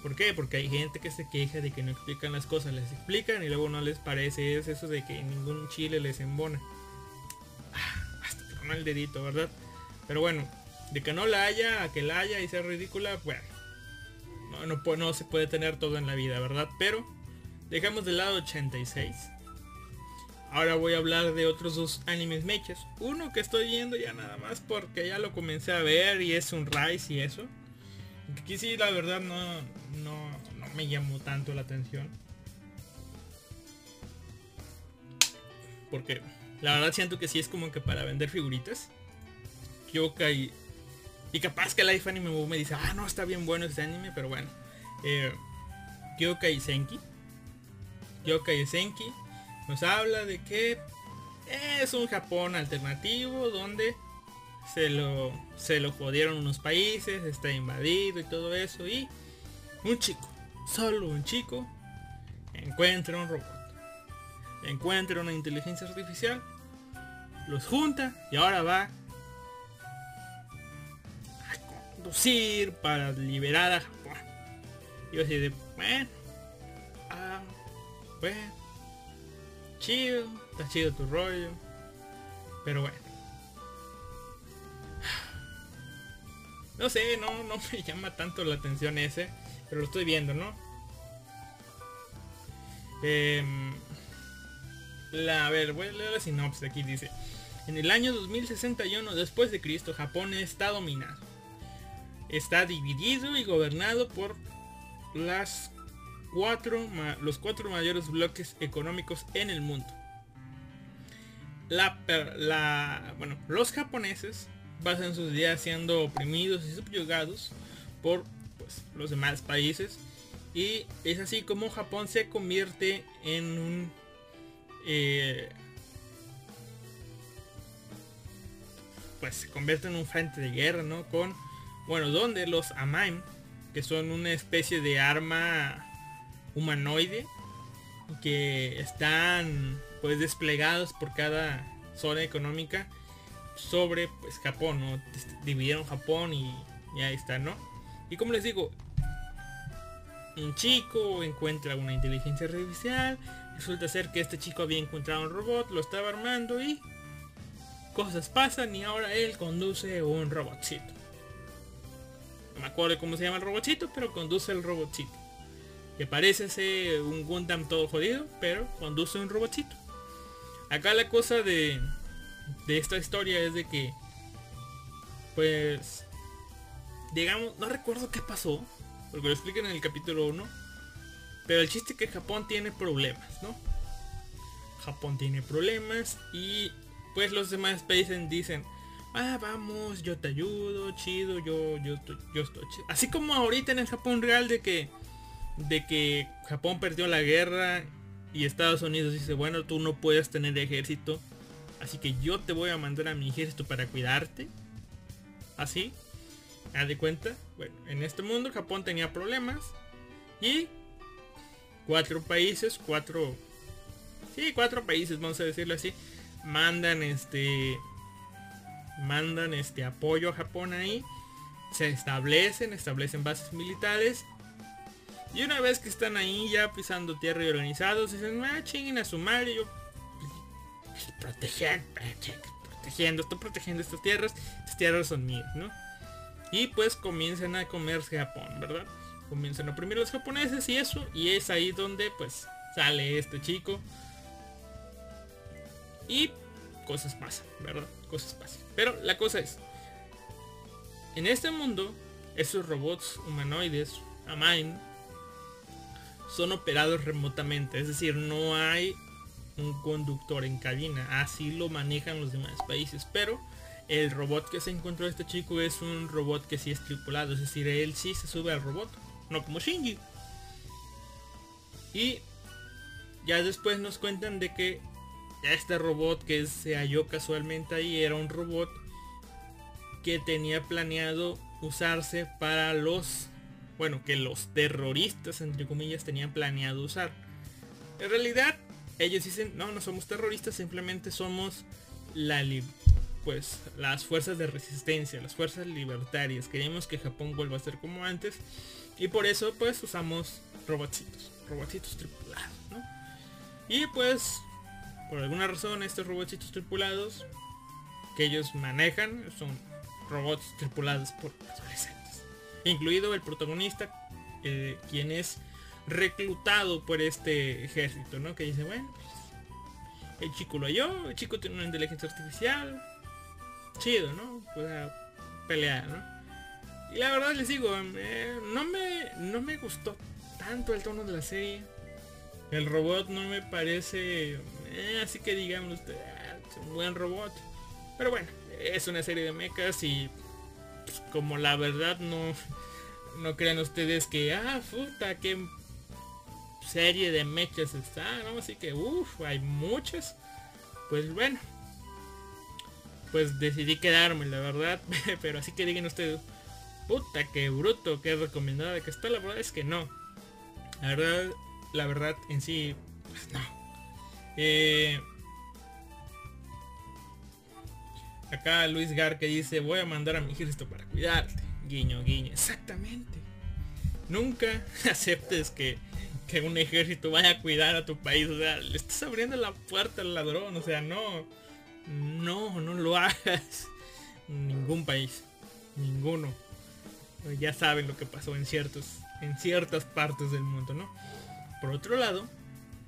¿Por qué? Porque hay gente que se queja de que no explican las cosas, les explican y luego no les parece. Es eso de que ningún chile les embona el dedito, ¿verdad? Pero bueno, de que no la haya a que la haya y sea ridícula, bueno. No, no, no se puede tener todo en la vida, ¿verdad? Pero dejamos de lado 86. Ahora voy a hablar de otros dos animes mechas. Uno que estoy viendo ya nada más porque ya lo comencé a ver y es un Rise y eso. Aquí sí la verdad no, no, no me llamó tanto la atención. Porque la verdad siento que sí es como que para vender figuritas. Kyokai. Y capaz que Life Anime me dice, ah, no, está bien bueno ese anime, pero bueno. Eh, Kyokai Senki. Kyokai Senki nos habla de que es un Japón alternativo donde se lo, se lo jodieron unos países, está invadido y todo eso. Y un chico, solo un chico, encuentra un robot encuentra una inteligencia artificial, los junta y ahora va a conducir para liberar a Japón. Y así de, bueno, ah, bueno, chido, está chido tu rollo, pero bueno. No sé, no, no me llama tanto la atención ese, pero lo estoy viendo, ¿no? Eh, la, a ver, voy a leer la sinopsis aquí, dice. En el año 2061 después de Cristo, Japón está dominado. Está dividido y gobernado por las cuatro, los cuatro mayores bloques económicos en el mundo. La, la, bueno, los japoneses pasan sus días siendo oprimidos y subyugados por pues, los demás países. Y es así como Japón se convierte en un eh, pues se convierte en un frente de guerra, ¿no? Con, bueno, donde los Amaim, que son una especie de arma humanoide, que están pues desplegados por cada zona económica sobre pues Japón, ¿no? Dividieron Japón y, y ahí está, ¿no? Y como les digo, un chico encuentra una inteligencia artificial, resulta ser que este chico había encontrado un robot, lo estaba armando y cosas pasan y ahora él conduce un robotcito. No me acuerdo cómo se llama el robotcito, pero conduce el robotcito. Que parece ser un Gundam todo jodido, pero conduce un robotcito. Acá la cosa de, de esta historia es de que, pues, digamos, no recuerdo qué pasó, porque lo explican en el capítulo 1. Pero el chiste es que Japón tiene problemas, ¿no? Japón tiene problemas y pues los demás países dicen, ah, vamos, yo te ayudo, chido, yo, yo, yo estoy chido. Así como ahorita en el Japón real de que, de que Japón perdió la guerra y Estados Unidos dice, bueno, tú no puedes tener ejército, así que yo te voy a mandar a mi ejército para cuidarte. Así, haz de cuenta, bueno, en este mundo Japón tenía problemas y cuatro países, cuatro, sí, cuatro países, vamos a decirlo así, mandan este, mandan este apoyo a Japón ahí, se establecen, establecen bases militares y una vez que están ahí ya pisando tierra y organizados, dicen, ah, chinguen a su madre, yo pues, proteger, protegiendo, estoy protegiendo estas tierras, estas tierras son mías, ¿no? Y pues comienzan a comerse Japón, ¿verdad? Comienzan a oprimir los japoneses y eso. Y es ahí donde pues sale este chico. Y cosas pasan, ¿verdad? Cosas pasan. Pero la cosa es, en este mundo, esos robots humanoides, Amain, son operados remotamente. Es decir, no hay un conductor en cabina. Así lo manejan los demás países. Pero el robot que se encontró este chico es un robot que sí es tripulado. Es decir, él sí se sube al robot. No como Shinji. Y ya después nos cuentan de que este robot que se halló casualmente ahí era un robot que tenía planeado usarse para los bueno que los terroristas entre comillas tenían planeado usar en realidad ellos dicen no no somos terroristas simplemente somos pues las fuerzas de resistencia las fuerzas libertarias queremos que Japón vuelva a ser como antes y por eso pues usamos robotitos robotitos tripulados ¿no? y pues por alguna razón estos robotitos tripulados que ellos manejan son robots tripulados por adolescentes. Incluido el protagonista, eh, quien es reclutado por este ejército, ¿no? Que dice, bueno, pues, el chico lo halló, el chico tiene una inteligencia artificial. Chido, ¿no? Pueda pelear, ¿no? Y la verdad les digo, eh, no, me, no me gustó tanto el tono de la serie. El robot no me parece eh, así que digamos, es un buen robot. Pero bueno, es una serie de mechas y como la verdad no, no crean ustedes que, ah, puta, qué serie de mechas está, ¿no? Así que, uff, hay muchas. Pues bueno, pues decidí quedarme, la verdad. Pero así que digan ustedes, puta, qué bruto, qué recomendada que está. La verdad es que no. La verdad, la verdad en sí, pues no. Eh, acá Luis Gar que dice, voy a mandar a mi ejército para cuidarte. Guiño, guiño. Exactamente. Nunca aceptes que, que un ejército vaya a cuidar a tu país. O sea, le estás abriendo la puerta al ladrón. O sea, no. No, no lo hagas. Ningún país. Ninguno. Ya saben lo que pasó en ciertos. En ciertas partes del mundo, ¿no? Por otro lado,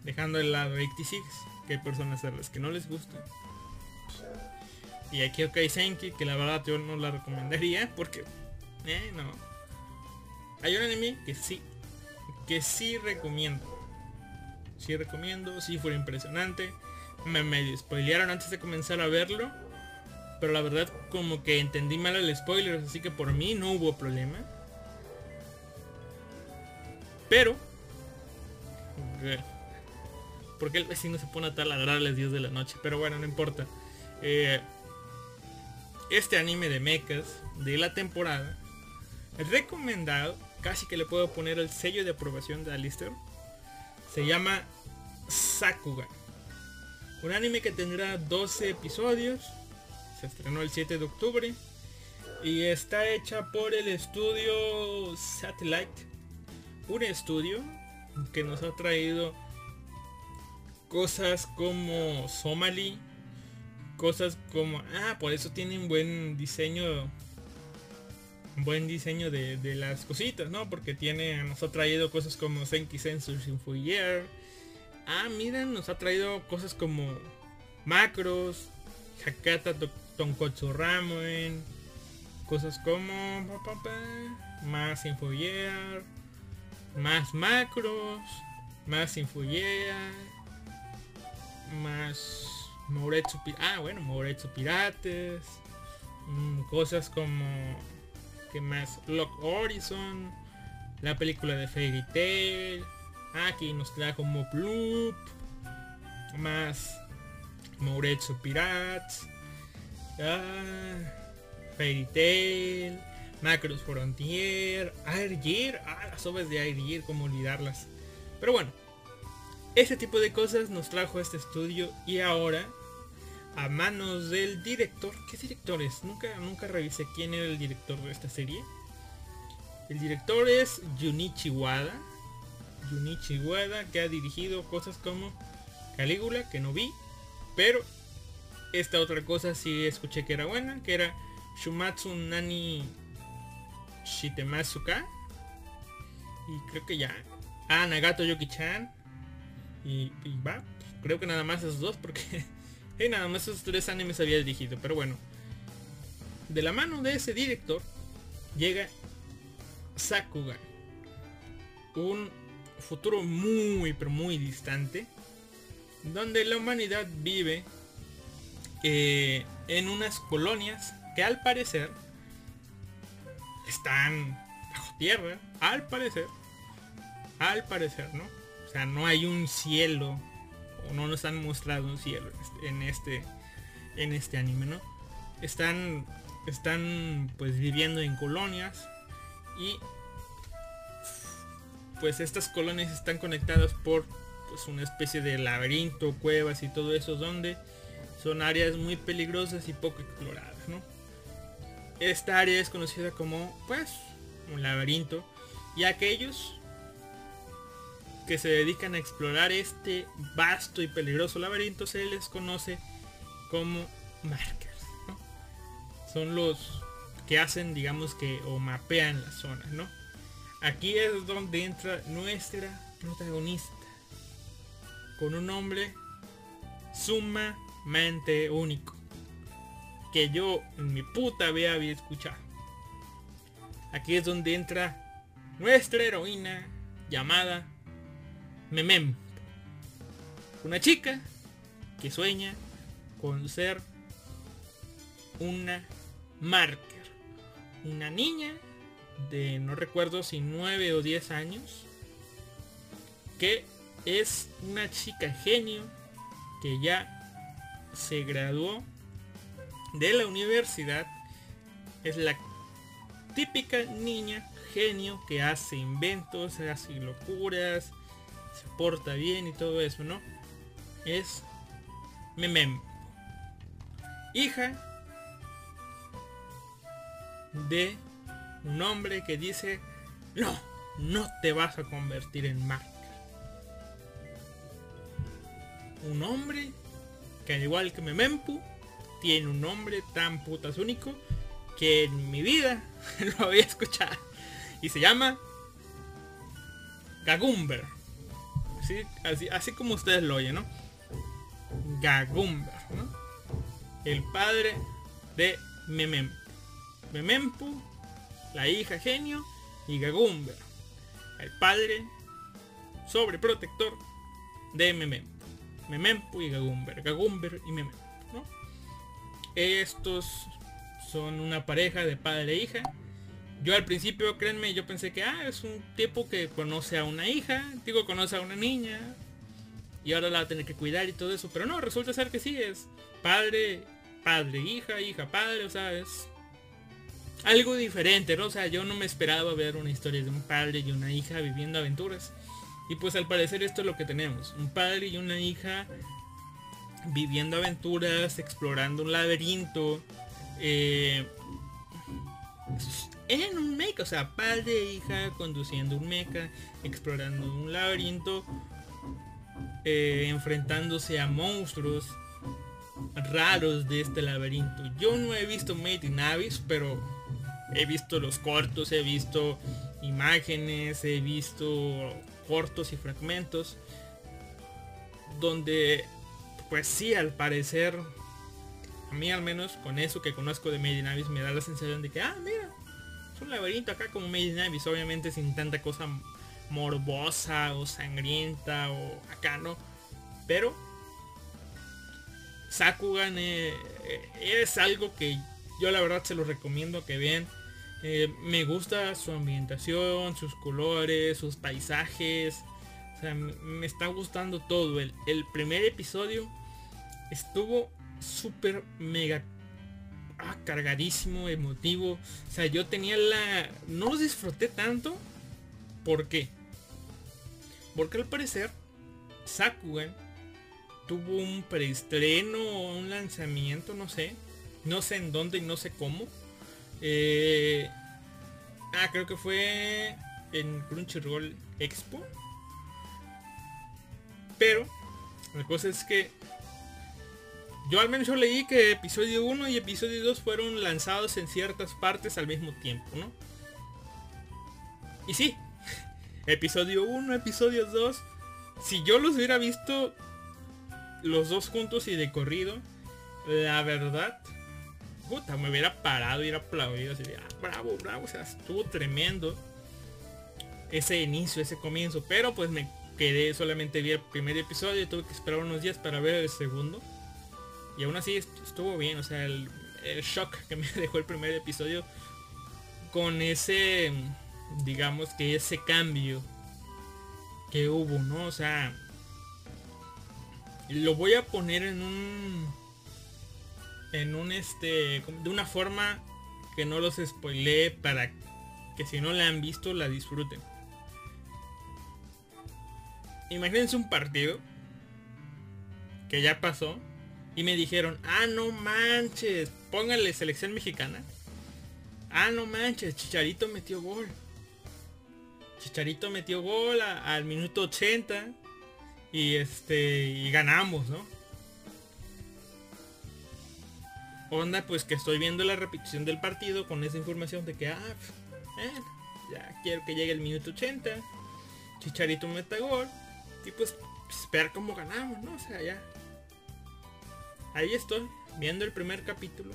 dejando de lado 86, que hay personas a las que no les gusta. Y aquí Ok Senki, que la verdad yo no la recomendaría porque, eh, no. Hay un anime que sí, que sí recomiendo. Sí recomiendo, sí fue impresionante. Me medio spoilearon antes de comenzar a verlo. Pero la verdad como que entendí mal el spoiler, así que por mí no hubo problema. Pero... Porque el vecino se pone a taladrar a las 10 de la noche. Pero bueno, no importa. Eh, este anime de mechas de la temporada. Recomendado, casi que le puedo poner el sello de aprobación de Alistair. Se llama Sakuga. Un anime que tendrá 12 episodios. Se estrenó el 7 de octubre. Y está hecha por el estudio Satellite. Un estudio que nos ha traído cosas como Somali. Cosas como... Ah, por eso tienen buen diseño. Buen diseño de, de las cositas, ¿no? Porque tiene, nos ha traído cosas como Senki Sensor Sinfoyer. Ah, miren, nos ha traído cosas como macros, Hakata to- Tonkotsu Ramen, cosas como más Infoyear, más macros, más Infoyear, más Mouretsu Pi- Ah, bueno, Mouretsu Pirates, mm, cosas como que más Lock Horizon, la película de Fairy Tail, aquí nos trajo Mob Loop, más Mouretsu Pirates, ah, Fairy Tail, Macros Frontier, Air Gear, ah, las obras de Air Gear, cómo olvidarlas. Pero bueno, ese tipo de cosas nos trajo este estudio y ahora a manos del director, ¿qué director es? Nunca, nunca revisé quién era el director de esta serie. El director es Junichi Wada. Junichi Wada que ha dirigido cosas como Calígula, que no vi, pero esta otra cosa sí escuché que era buena, que era Shumatsu Nani Shitemasuka. Y creo que ya. Ah, Nagato Yoki-chan. Y, va, creo que nada más esos dos porque y nada más esos tres animes había dirigido. Pero bueno, de la mano de ese director llega Sakuga. Un futuro muy, pero muy distante. Donde la humanidad vive eh, en unas colonias que al parecer están bajo tierra. Al parecer. Al parecer, ¿no? O sea, no hay un cielo. O no nos han mostrado un cielo en este. En este anime, ¿no? Están. Están pues viviendo en colonias. Y. Pues estas colonias están conectadas por pues una especie de laberinto, cuevas y todo eso donde son áreas muy peligrosas y poco exploradas, ¿no? Esta área es conocida como pues un laberinto y aquellos que se dedican a explorar este vasto y peligroso laberinto se les conoce como markers. Son los que hacen, digamos que, o mapean la zona, ¿no? Aquí es donde entra nuestra protagonista con un nombre sumamente único que yo en mi puta vida había escuchado. Aquí es donde entra nuestra heroína llamada Memem. Una chica que sueña con ser una marker. Una niña de no recuerdo si 9 o 10 años que es una chica genio que ya se graduó de la universidad. Es la típica niña genio que hace inventos, hace locuras, se porta bien y todo eso, ¿no? Es Memem. Hija de un hombre que dice, no, no te vas a convertir en marca. Un hombre que al igual que Memempu, tiene un nombre tan putas único que en mi vida lo había escuchado. Y se llama Gagumber. Así, así, como ustedes lo oyen, ¿no? Gagumber, ¿no? El padre de Memempu. Memempu, la hija genio, y Gagumber, el padre sobreprotector de Memempu. Memempu y Gagumber, Gagumber y Memempu, ¿no? Estos son una pareja de padre e hija. Yo al principio, créanme, yo pensé que ah, es un tipo que conoce a una hija, digo conoce a una niña y ahora la va a tener que cuidar y todo eso, pero no, resulta ser que sí es padre padre, hija, hija, padre, o sea, es algo diferente, ¿no? O sea, yo no me esperaba ver una historia de un padre y una hija viviendo aventuras. Y pues al parecer esto es lo que tenemos. Un padre y una hija viviendo aventuras, explorando un laberinto. eh, en un mecha, o sea, padre e hija conduciendo un mecha, explorando un laberinto, eh, enfrentándose a monstruos raros de este laberinto. Yo no he visto Made in Abyss, pero he visto los cortos, he visto imágenes, he visto cortos y fragmentos donde pues sí al parecer a mí al menos con eso que conozco de Made in Abyss me da la sensación de que ah mira un laberinto acá como Made in obviamente sin tanta cosa morbosa o sangrienta o acá no pero Sakugan eh, eh, es algo que yo la verdad se lo recomiendo que vean eh, me gusta su ambientación, sus colores, sus paisajes. Me está gustando todo. El, el primer episodio estuvo súper mega ah, cargadísimo, emotivo. O sea, yo tenía la... No los disfruté tanto. ¿Por qué? Porque al parecer Sakugan tuvo un preestreno o un lanzamiento, no sé. No sé en dónde y no sé cómo. Eh, ah, creo que fue en Crunchyroll Expo. Pero la cosa es que yo al menos yo leí que episodio 1 y episodio 2 fueron lanzados en ciertas partes al mismo tiempo, ¿no? Y sí, episodio 1, episodio 2, si yo los hubiera visto los dos juntos y de corrido, la verdad puta, me hubiera parado y hubiera aplaudido así de, ah, bravo, bravo, o sea, estuvo tremendo ese inicio, ese comienzo, pero pues me quedé solamente vi el primer episodio tuve que esperar unos días para ver el segundo. Y aún así estuvo bien, o sea, el, shock que me dejó el primer episodio con ese, digamos que ese cambio que hubo, ¿no? O sea, lo voy a poner en un en un este de una forma que no los spoilee para que si no la han visto la disfruten. Imagínense un partido que ya pasó y me dijeron, ah no manches, póngale selección mexicana. Ah no manches, Chicharito metió gol. Chicharito metió gol al minuto 80 y este y ganamos, ¿no? Onda, pues que estoy viendo la repetición del partido con esa información de que, ah, pf, eh, ya quiero que llegue el minuto 80. Chicharito meta gol. Y pues esperar cómo ganamos, ¿no? O sea, ya. Ahí estoy, viendo el primer capítulo.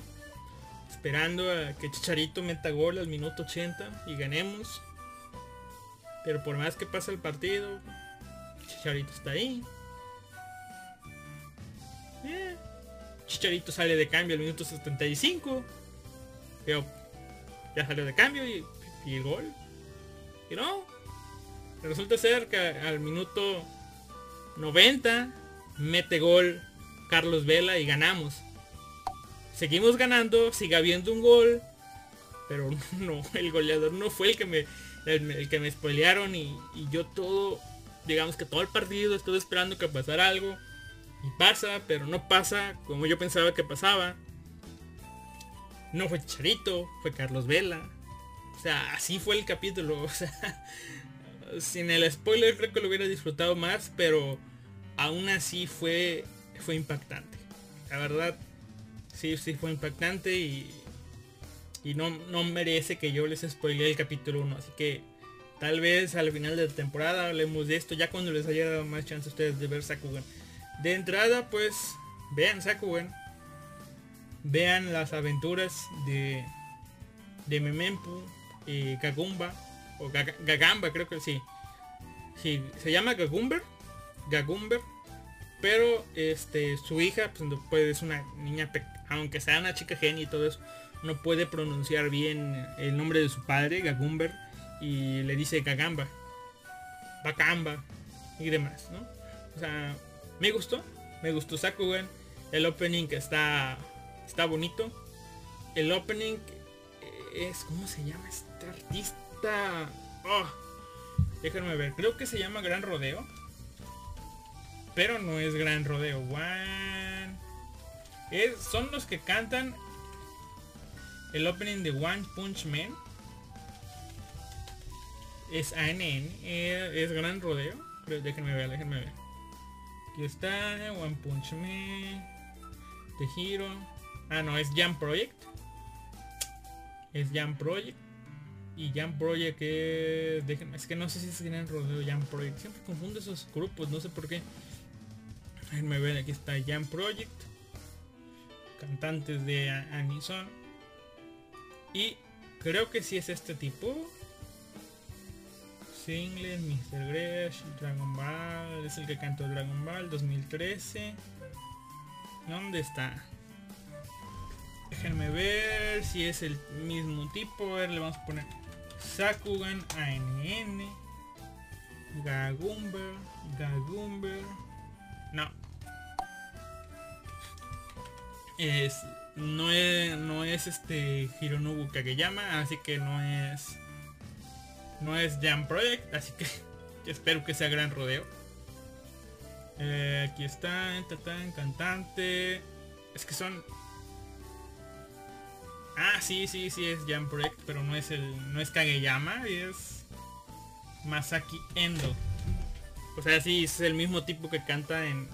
Esperando a que Chicharito meta gol al minuto 80 y ganemos. Pero por más que pasa el partido, Chicharito está ahí. Eh, Chicharito sale de cambio al minuto 75. Pero ya salió de cambio y, y el gol. Y no. Resulta ser que al minuto 90 mete gol Carlos Vela y ganamos. Seguimos ganando, sigue habiendo un gol. Pero no, el goleador no fue el que me, el, que me spoilearon y, yo todo, digamos que todo el partido estuve esperando que pasara algo. Y pasa, pero no pasa como yo pensaba que pasaba. No fue Chicharito, fue Carlos Vela. O sea, así fue el capítulo. O sea, sin el spoiler creo que lo hubiera disfrutado más, pero aún así fue, fue impactante. La verdad, sí, sí fue impactante y, y no, no merece que yo les spoile el capítulo 1. Así que tal vez al final de la temporada hablemos de esto, ya cuando les haya dado más chance a ustedes de ver Sakugan. De entrada, pues, vean Sakugan. Vean las aventuras de, de Memempu y Gagumba. O Gaga- Gagamba, creo que sí. Sí, se llama Gagumber. Gagumber. Pero este su hija, pues no puede, es una niña, aunque sea una chica genio y todo eso, no puede pronunciar bien el nombre de su padre, Gagumber, y le dice Gagamba, Bakamba y demás, ¿no? O sea, me gustó, me gustó Sakugan, el opening está Está bonito. El opening es... ¿Cómo se llama este artista? Oh, déjenme ver. Creo que se llama Gran Rodeo. Pero no es Gran Rodeo. One. Es, son los que cantan el opening de One Punch Man. Es ANN. eh, Es Gran Rodeo. Déjenme ver, déjenme ver. Aquí está One Punch Man. The Hero. Ah, no, es Jam Project. Es Jam Project. Y Jam Project es... Déjenme, es que no sé si es Gran Rodeo Jam Project. Siempre confundo esos grupos, no sé por qué. Déjenme ver, aquí está Jam Project. Cantantes de Anison. Y creo que sí es este tipo. Singles, Mr. Gresh, Dragon Ball. Es el que cantó Dragon Ball 2013. ¿Dónde está? Déjenme ver si es el mismo tipo. A ver, le vamos a poner Sakugan ANN. Gagumber. Gagumber. No. Es. No es, no es este Hironobu Kageyama, así que no es. No es Jam Project, así que espero que sea gran rodeo. Eh, aquí está, tatán, cantante. Es que son. Ah, sí, sí, sí es Jam Project, pero no es el. no es Kageyama, es Masaki Endo. O sea, sí, es el mismo tipo que canta en.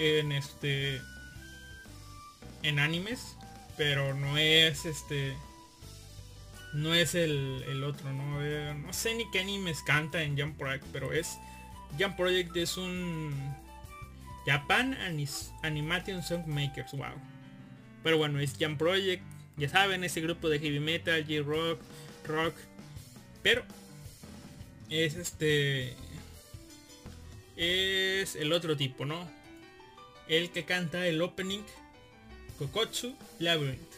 En este. En animes. Pero no es este. No es el, el otro, ¿no? Sé ni qué animes canta en Jump Project, pero es. Jump Project es un. Japan Animation Song Makers, wow. Pero bueno, es Jump Project. Ya saben, ese grupo de heavy metal, J-Rock, rock. Pero es este es el otro tipo, ¿no? El que canta el opening Kokotsu Labyrinth.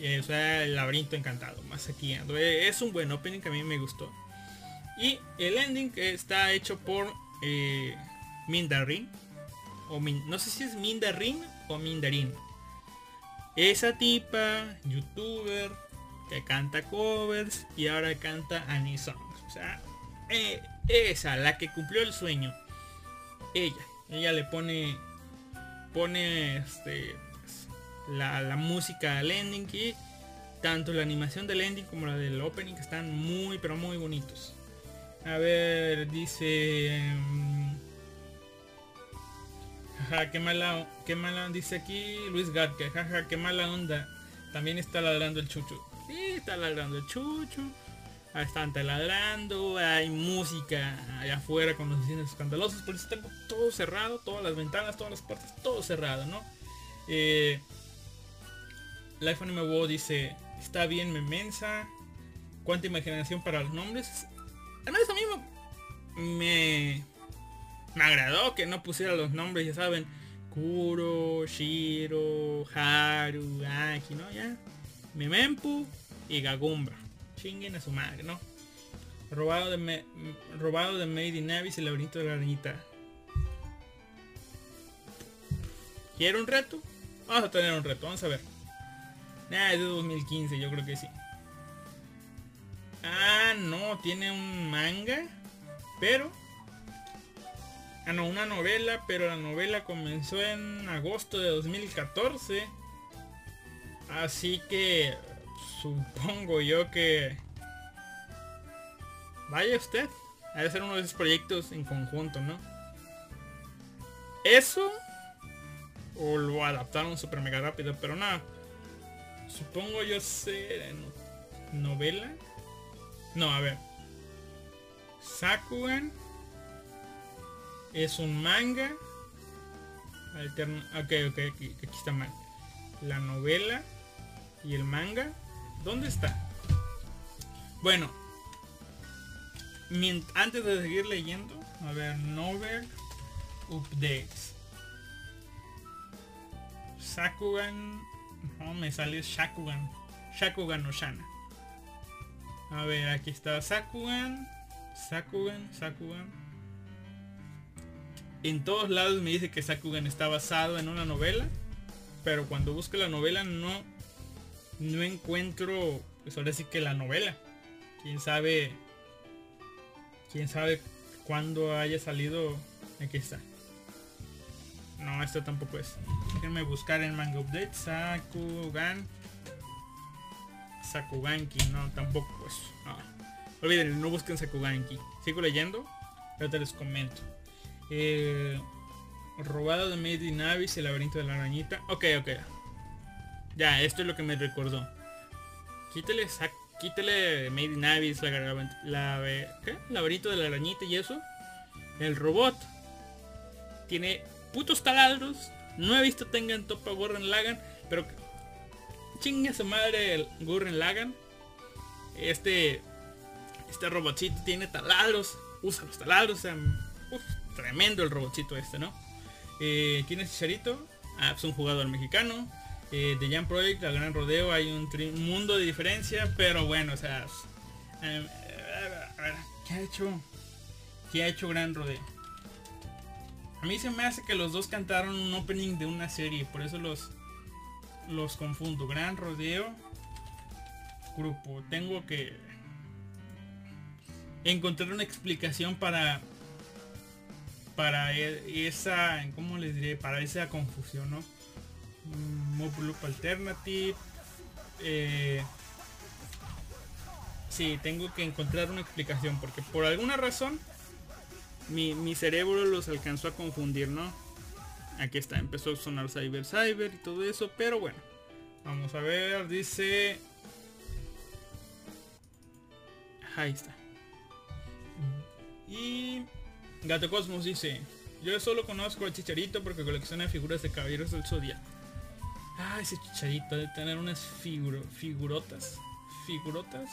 Eh, o sea, el laberinto encantado, más aquí ando. Eh, Es un buen opening que a mí me gustó. Y el ending está hecho por eh, Mindarin. O no sé si es Mindarin o Mindarin. Esa tipa, youtuber, que canta covers y ahora canta anisongs. O sea, eh, esa, la que cumplió el sueño. Ella, ella le pone, pone este, la, la música al ending y tanto la animación del ending como la del opening están muy pero muy bonitos. A ver, dice... mm, Jaja, qué mala, qué mala, dice aquí Luis Gatke, jaja, qué mala onda. También está ladrando el chuchu. Sí, está ladrando el chuchu. Están taladrando, hay música allá afuera con los vecinos escandalosos, por eso tengo todo cerrado, todas las ventanas, todas las puertas, todo cerrado, ¿no? Eh, Life Anime Wo dice, está bien memensa, cuánta imaginación para los nombres. Además a mí me, me, agradó que no pusiera los nombres, ya saben, Kuro, Shiro, Haru, Aki, ¿no? Ya. Memempu y Gagumba. Chinguen a su madre, ¿no? Robado de, me- robado de Made in Abyss el laberinto de la arañita. ¿Quiere un reto? Vamos a tener un reto, vamos a ver. Nah, es de 2015, yo creo que sí. Ah, no, tiene un manga. Pero... Ah, no, una novela, pero la novela comenzó en agosto de 2014. Así que supongo yo que vaya usted a hacer uno de esos proyectos en conjunto, ¿no? Eso o lo adaptaron super mega rápido, pero nada. Supongo yo ser no- novela. No, a ver. Sakugan es un manga alterno. Ok, ok, aquí, aquí está mal. La novela y el manga. ¿Dónde está? Bueno. antes de seguir leyendo. A ver, novel updates. Sakugan. No, me sale Shakugan. Shakugan Oshana. A ver, aquí está Sakugan. Sakugan, Sakugan. En todos lados me dice que Sakugan está basado en una novela. pero cuando busco la novela no, no encuentro, pues ahora que la novela. Quién sabe, quién sabe cuándo haya salido. Aquí está. No, esto tampoco es. Déjenme buscar en Manga Update. Sakugan. Sakuganki. No, tampoco pues. No. No busquen Sakuganki. Sigo leyendo. Ahorita les comento. Eh, robado de Made in el laberinto de la arañita. Ok, ok. Ya, esto es lo que me recordó. Quítele, sac quítele Made in Abyss, la, la, ¿qué? laberinto de la arañita y eso. El robot tiene putos taladros. No he visto tengan topa Gurren Lagan, pero chinga su madre el Gurren Lagan. Este este robotcito tiene taladros, usa los taladros, uf, tremendo el robotcito este, ¿no? Eh, ¿Quién es Chicharito? Ah, es un jugador mexicano. Eh, de Jam Project, la Gran Rodeo, hay un, mundo de diferencia, pero bueno, o sea, eh, a ver, ¿qué ha hecho? ¿Qué ha hecho Gran Rodeo? A mí se me hace que los dos cantaron un opening de una serie, por eso los los confundo. Gran Rodeo grupo. Tengo que encontrar una explicación para para e, esa, ¿cómo les diré? Para esa confusión, ¿no? Move Loop Alternative. Eh, sí, tengo que encontrar una explicación porque por alguna razón mi, cerebro los alcanzó a confundir, ¿no? Aquí está, empezó a sonar Cyber Cyber y todo eso, pero bueno. Vamos a ver, dice... Ahí está. Y Gato Cosmos dice, yo solo conozco al Chicharito porque colecciona figuras de caballeros del Zodiaco. Ah, ese Chicharito debe tener unas figuro, figurotas, figurotas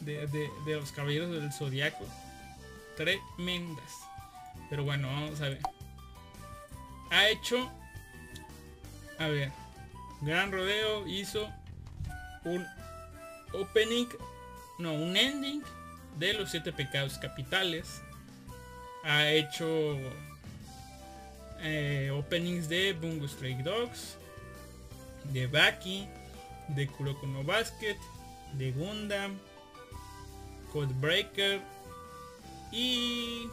de, de, de los caballeros del Zodiaco tremendas. Pero bueno, vamos a ver. Ha hecho... A ver. Gran Rodeo hizo un opening, no, un ending de los siete pecados capitales. Ha hecho eh, openings de Bungo Stray Dogs, de Baki, de Kuroko no Basket, de Gundam, Codebreaker, y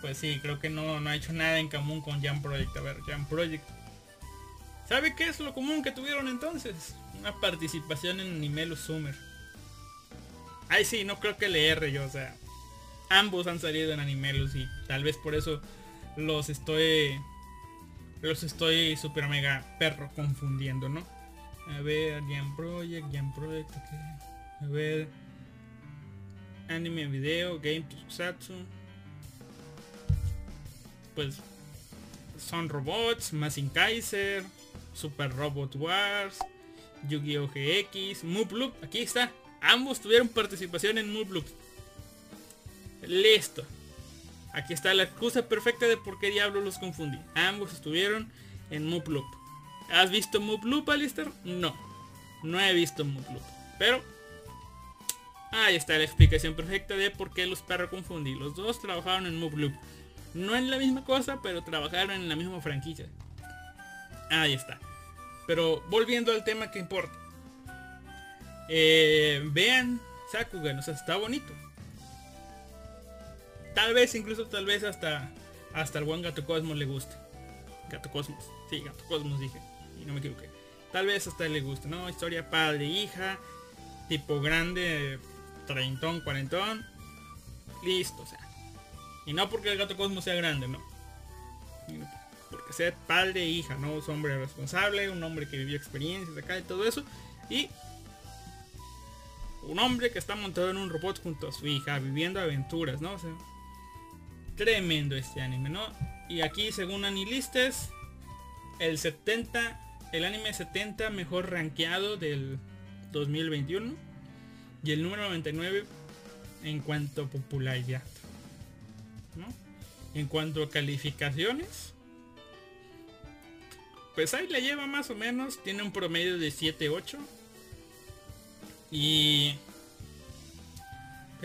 pues sí, creo que no, no ha hecho nada en común con Jam Project. A ver, Jam Project. ¿Sabe qué es lo común que tuvieron entonces? Una participación en Animelus Summer. Ay sí, no creo que le erre yo, o sea. Ambos han salido en Animelus y tal vez por eso los estoy. Los estoy super mega perro confundiendo, ¿no? A ver, Jam Project, Jam Project, A ver anime video, game tokusatsu. Pues son robots, Masin Kaiser, Super Robot Wars, Yu-Gi-Oh! GX, aquí está. Ambos tuvieron participación en Loop. Listo. Aquí está la excusa perfecta de por qué diablo los confundí. Ambos estuvieron en Loop. ¿Has visto Loop, Alistair? No. No he visto Loop. Pero Ahí está la explicación perfecta de por qué los perros confundí. Los dos trabajaron en Move Loop. No en la misma cosa, pero trabajaron en la misma franquicia. Ahí está. Pero volviendo al tema que importa. Eh, vean Sakugan, o sea, está bonito. Tal vez, incluso tal vez hasta hasta el buen Gato Cosmos le guste. Gato Cosmos, sí, Gato Cosmos dije. Y no me equivoqué. Tal vez hasta le guste, ¿no? Historia padre, hija, tipo grande, treintón, cuarentón, listo, o sea. Y no porque el gato Cosmo sea grande, no. Porque sea padre hija, no es hombre responsable, un hombre que vivió experiencias acá y todo eso. Y un hombre que está montado en un robot junto a su hija, viviendo aventuras, ¿no? O sea, tremendo este anime, ¿no? Y aquí, según Anilistes, el 70, el anime 70 mejor rankeado del 2021 y el número 99 en cuanto a popularidad. En cuanto a calificaciones, pues ahí le lleva más o menos. Tiene un promedio de 7-8. Y...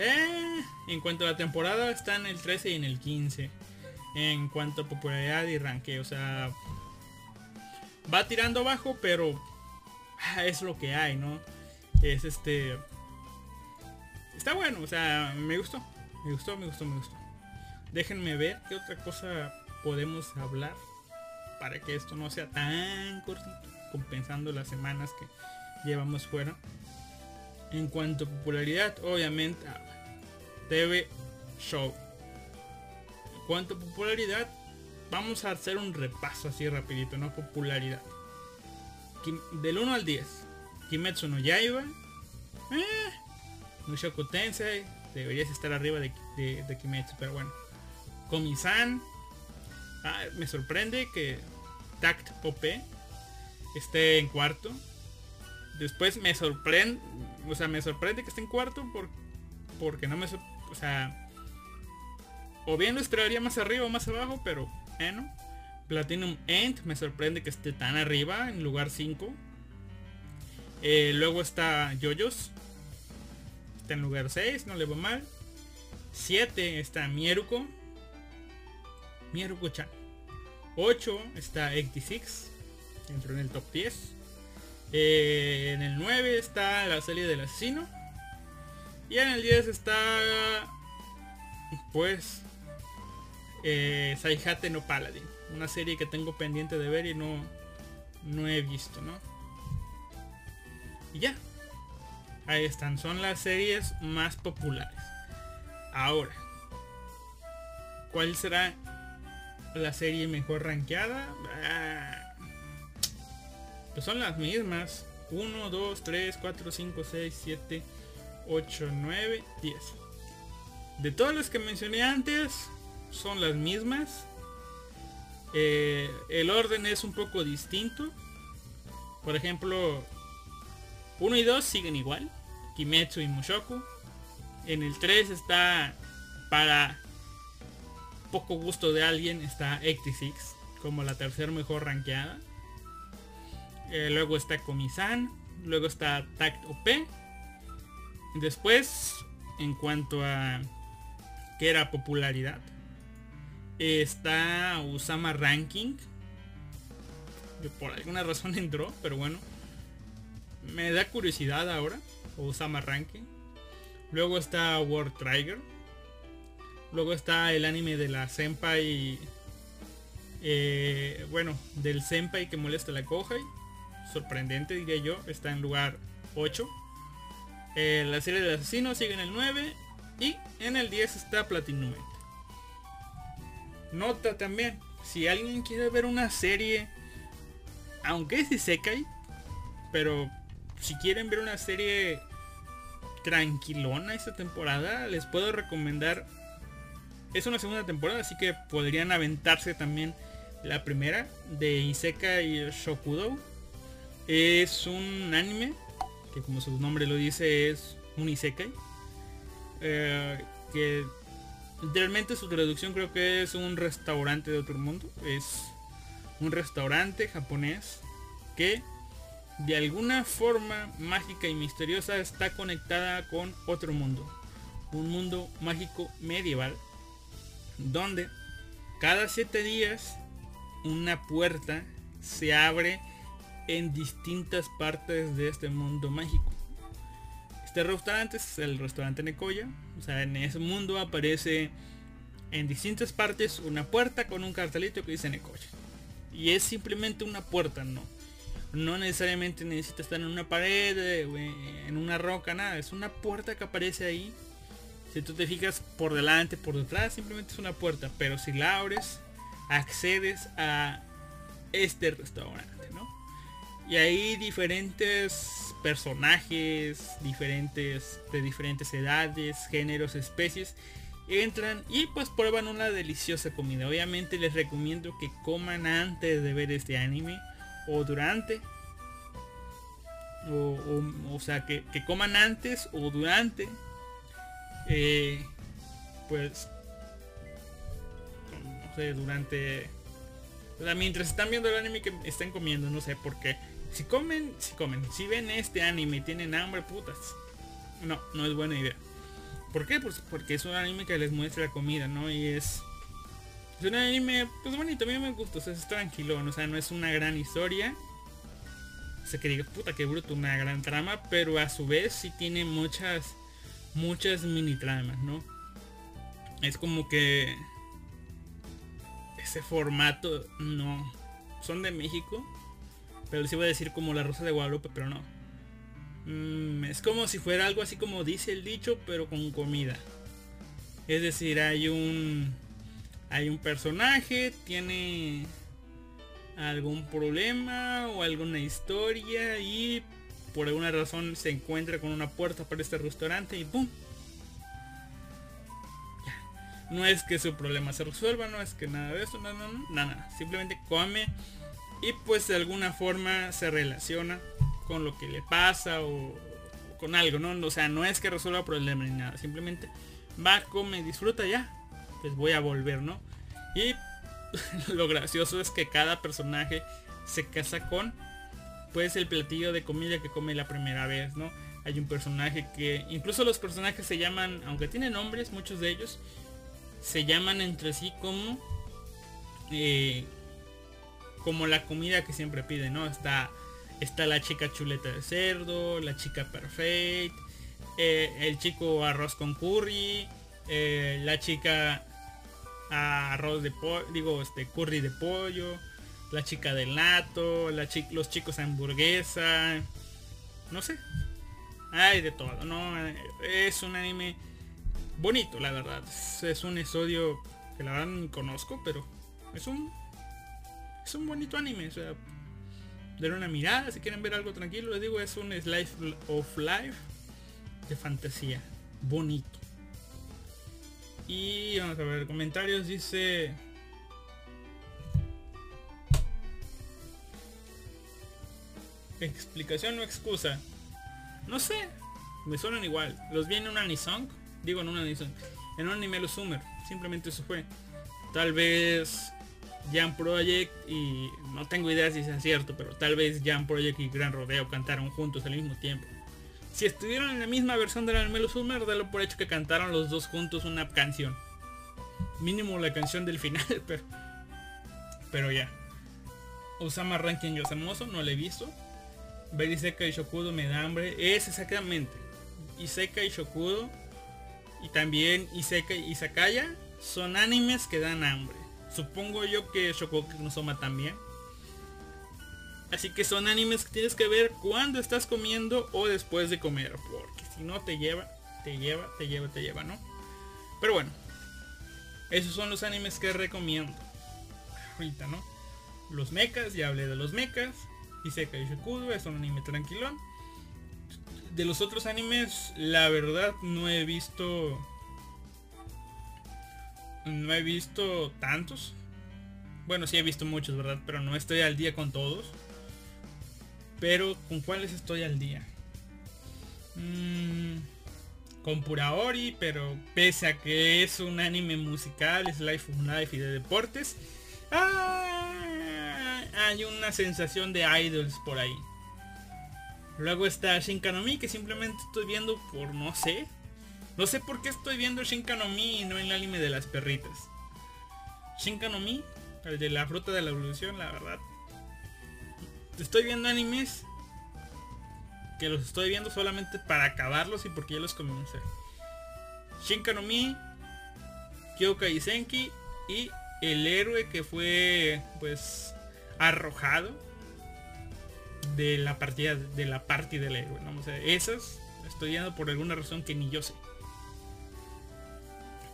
Eh, en cuanto a la temporada está en el 13 y en el 15. En cuanto a popularidad y ranque. O sea... Va tirando abajo, pero ah, es lo que hay, ¿no? Es este... Está bueno, o sea, me gustó. Me gustó, me gustó, me gustó. Déjenme ver qué otra cosa podemos hablar para que esto no sea tan cortito, compensando las semanas que llevamos fuera. En cuanto a popularidad, obviamente, TV Show. En cuanto a popularidad, vamos a hacer un repaso así rapidito, ¿no? Popularidad. Del 1 al 10. Kimetsu no Yaiba. Eh, Mushoku Tensei. Deberías estar arriba de, Kimetsu, pero bueno. Komi-san. Ah, me sorprende que Tact OP esté en cuarto. Después me sorprende, o sea, me sorprende que esté en cuarto por, porque no me, o sea, o bien lo esperaría más arriba o más abajo, pero bueno. Platinum End me sorprende que esté tan arriba en lugar 5. Eh, luego está Yoyos. Está en lugar 6, no le va mal. 7 está Mieruko. Mieruko-chan. 8 está 86. Entró en el top 10. Eh, en el 9 está la serie del asesino. Y en el 10 está... Pues... Eh, Saihate no Paladin. Una serie que tengo pendiente de ver y no... No he visto, ¿no? Y ya. Ahí están. Son las series más populares. Ahora. ¿Cuál será la serie mejor rankeada? Ah, Pues son las mismas. 1, 2, 3, 4, 5, 6, 7, 8, 9, 10. De todas las que mencioné antes, son las mismas. Eh, el orden es un poco distinto. Por ejemplo, 1 y 2 siguen igual. Kimetsu y Mushoku. En el 3 está para poco gusto de alguien está 86 como la tercera mejor rankeada. Eh, luego está Komi-san. Luego está Tact OP. Después, en cuanto a que era popularidad, está Usama Ranking. Por alguna razón entró, pero bueno. Me da curiosidad ahora. Usama Ranking. Luego está World Trigger. Luego está el anime de la Senpai. eh, bueno, del Senpai que molesta a la Kohai. Sorprendente diría yo. Está en lugar 8. Eh, la serie del asesino sigue en el 9. Y en el 10 está Platinum. Nota también. Si alguien quiere ver una serie. Aunque es Isekai. Pero si quieren ver una serie tranquilona esta temporada, les puedo recomendar. Es una segunda temporada, así que podrían aventarse también la primera de Isekai Shokudo. Es un anime que como su nombre lo dice es un Isekai. eh, que literalmente su traducción creo que es un restaurante de otro mundo. Es un restaurante japonés que de alguna forma mágica y misteriosa está conectada con otro mundo. Un mundo mágico medieval. Donde cada siete días una puerta se abre en distintas partes de este mundo mágico. Este restaurante es el restaurante Nekoya. O sea, en ese mundo aparece en distintas partes una puerta con un cartelito que dice Nekoya. Y es simplemente una puerta, no. No necesariamente necesita estar en una pared, eh, en una roca, nada. Es una puerta que aparece ahí. Si tú te fijas por delante, por detrás, simplemente es una puerta. Pero si la abres, accedes a este restaurante, ¿no? Y ahí diferentes personajes, diferentes, de diferentes edades, géneros, especies, entran y pues prueban una deliciosa comida. Obviamente les recomiendo que coman antes de ver este anime o durante. O, o- sea, que, que coman antes o durante. eh, pues, no sé, durante... O sea, mientras están viendo el anime que están comiendo, no sé por qué. Si comen, si comen, si ven este anime y tienen hambre, putas. No, no es buena idea. ¿Por qué? Pues porque es un anime que les muestra la comida, ¿no? Y es Es un anime, pues bonito, a mí me gusta, o sea, es tranquilón, o sea, no es una gran historia. O sea, que diga, puta, que bruto, una gran trama, pero a su vez sí tiene muchas, muchas mini tramas, ¿no? Es como que ese formato, no, son de México, pero les iba a decir como la Rosa de Guadalupe, pero no. Mm, es como si fuera algo así como dice el dicho, pero con comida. Es decir, hay un hay un personaje, tiene algún problema o alguna historia y por alguna razón se encuentra con una puerta para este restaurante y ¡pum! Ya. No es que su problema se resuelva, no es que nada de eso, no, no, no, nada, simplemente come y pues de alguna forma se relaciona con lo que le pasa o, con algo, ¿no? O sea, no es que resuelva problema ni nada, simplemente va, come, disfruta ya, pues voy a volver, ¿no? Y lo gracioso es que cada personaje se casa con pues el platillo de comida que come la primera vez, ¿no? Hay un personaje que, incluso los personajes se llaman, aunque tienen nombres, muchos de ellos, se llaman entre sí como, eh, como la comida que siempre piden, ¿no? Está, está la chica chuleta de cerdo, la chica perfect, eh, el chico arroz con curry, eh, la chica arroz de pollo, digo, este curry de pollo, la chica del nato, la los chicos hamburguesa, no sé, hay de todo, ¿no? Es un anime bonito, la verdad. Es, un estudio que la verdad no conozco, pero es un es un bonito anime, o sea, dar una mirada si quieren ver algo tranquilo, les digo, es un slice of life de fantasía, bonito. Y vamos a ver, comentarios dice... Explicación o excusa. No sé, me suenan igual. Los vi en un anisong, digo en un anisong, en un anime los Summer, simplemente eso fue. Tal vez Jam Project y no tengo idea si es cierto, pero tal vez Jam Project y Gran Rodeo cantaron juntos al mismo tiempo si estuvieron en la misma versión del anime Los Summer, dalo por hecho que cantaron los dos juntos una canción. Mínimo la canción del final, pero. Pero ya. Osama Ranking Yosamoso, no le he visto. Iseka y Shokudo me da hambre. Es exactamente. Iseka y Shokudo. Y también Iseka y Sakaya son animes que dan hambre. Supongo yo que Shokudo no Soma también. Así que son animes que tienes que ver cuando estás comiendo o después de comer. Porque si no te lleva, te lleva, te lleva, te lleva, ¿no? Pero bueno. Esos son los animes que recomiendo. Ahorita, ¿no? Los mechas, ya hablé de los mechas. Iseka y Shokudo es un anime tranquilón. De los otros animes, la verdad no he visto... No he visto tantos. Bueno, sí he visto muchos, ¿verdad? Pero no estoy al día con todos. Pero ¿con cuáles estoy al día? Mm, con Puraori, pero pese a que es un anime musical, es Life of Life y de deportes, ah, hay una sensación de idols por ahí. Luego está Shinkanomi, que simplemente estoy viendo por no sé. No sé por qué estoy viendo Shinkanomi y no el anime de las perritas. Shinkanomi, el de la fruta de la evolución, la verdad, estoy viendo animes que los estoy viendo solamente para acabarlos y porque ya los comencé. Shinkanomi, Kyoka Isenki y el héroe que fue pues arrojado de la partida de la partida del héroe. ¿no? esas estoy viendo por alguna razón que ni yo sé.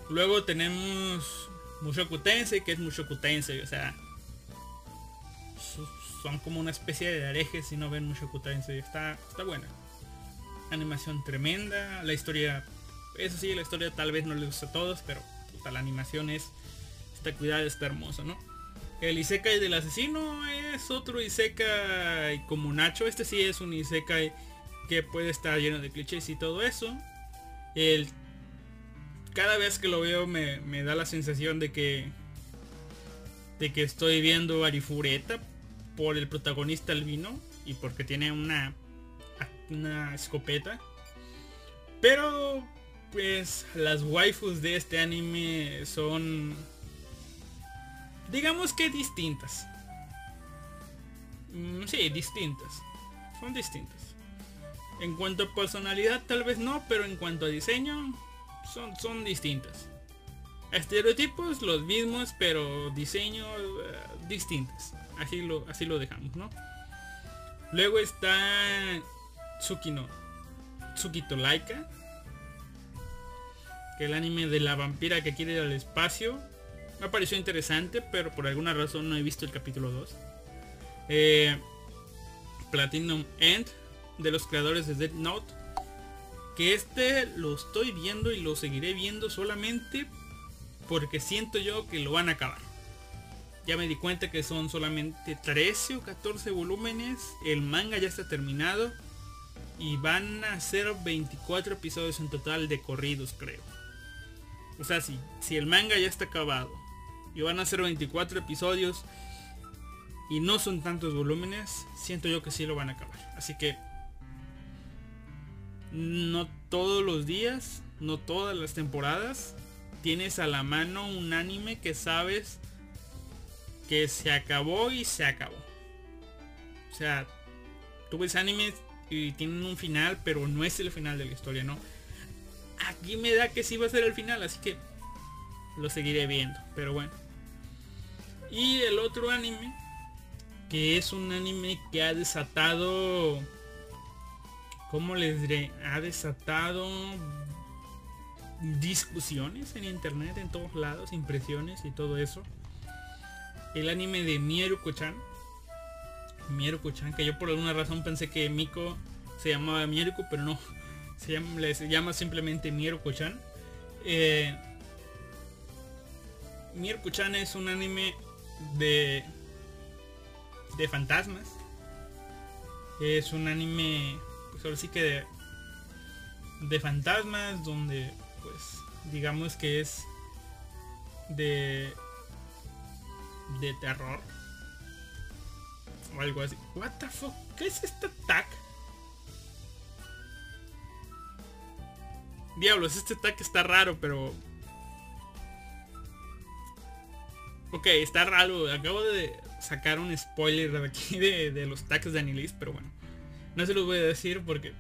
Luego tenemos Mushoku Tensei, que es Mushoku Tensei, o sea, son como una especie de arejes si no ven mucho Tensei. Está, está buena. Animación tremenda. La historia, eso sí, la historia tal vez no le gusta a todos, pero la animación es, está cuidada, está hermoso, ¿no? El Isekai del asesino es otro Isekai como Nacho. Este sí es un Isekai que puede estar lleno de clichés y todo eso. El, cada vez que lo veo me, me da la sensación de que de que estoy viendo Arifureta por el protagonista albino y porque tiene una, una escopeta. Pero pues las waifus de este anime son digamos que distintas. Mm, sí, distintas. Son distintas. En cuanto a personalidad tal vez no, pero en cuanto a diseño son, son distintas. Estereotipos los mismos, pero diseño eh, distintos. Así lo, así lo dejamos, ¿no? Luego está Tsukino. Tsukito Laika. Que el anime de la vampira que quiere ir al espacio. Me pareció interesante, pero por alguna razón no he visto el capítulo 2. Eh, Platinum End de los creadores de Dead Note. Que este lo estoy viendo y lo seguiré viendo solamente porque siento yo que lo van a acabar. Ya me di cuenta que son solamente 13 o 14 volúmenes. El manga ya está terminado. Y van a ser 24 episodios en total de corridos, creo. O sea, si, si el manga ya está acabado. Y van a ser 24 episodios. Y no son tantos volúmenes. Siento yo que sí lo van a acabar. Así que no todos los días, no todas las temporadas, tienes a la mano un anime que sabes que se acabó y se acabó. O sea, tú ves animes y tienen un final, pero no es el final de la historia, ¿no? Aquí me da que sí va a ser el final, así que lo seguiré viendo, pero bueno. Y el otro anime, que es un anime que ha desatado ¿cómo les diré? Ha desatado discusiones en internet, en todos lados, impresiones y todo eso. El anime de Mieruko-chan. Mieruko-chan, que yo por alguna razón pensé que Miko se llamaba Mieruko, pero no. Se llama, llama simplemente Mieruko-chan. Eh, Mieruko-chan es un anime de de fantasmas. Es un anime ahora sí que de, fantasmas, donde pues digamos que es de de terror o algo así. What the fuck? ¿Qué es este tag? Diablos, este tag está raro, pero Ok, está raro. Acabo de sacar un spoiler de aquí de, de los tags de Anilis, pero bueno. No se los voy a decir porque...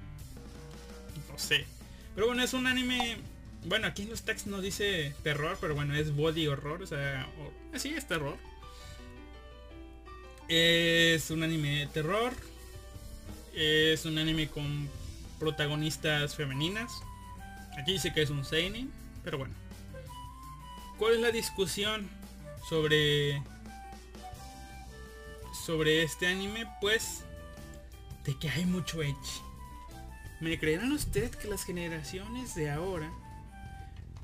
No sé. Pero bueno, es un anime... Bueno, aquí en los tags no dice terror, pero bueno, es body horror. O sea, así es terror. Es un anime de terror. Es un anime con protagonistas femeninas. Aquí dice que es un seinen, pero bueno. ¿Cuál es la discusión sobre sobre este anime? Pues de que hay mucho edge. ¿Me creerán ustedes que las generaciones de ahora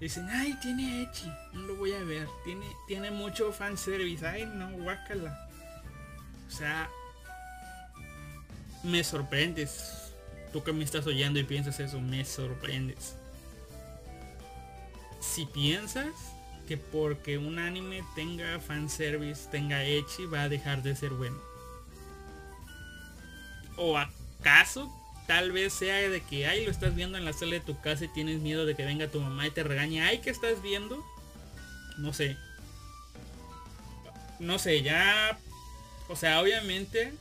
dicen, ay, tiene edge, no lo voy a ver, tiene, tiene mucho fanservice, ay, no, guácala. O sea, me sorprendes. Tú que me estás oyendo y piensas eso, me sorprendes. Si piensas que porque un anime tenga fanservice, tenga edge, va a dejar de ser bueno ¿O acaso tal vez sea de que, ay, lo estás viendo en la sala de tu casa y tienes miedo de que venga tu mamá y te regañe, ay, ¿qué estás viendo? No sé. No sé, ya... O sea, obviamente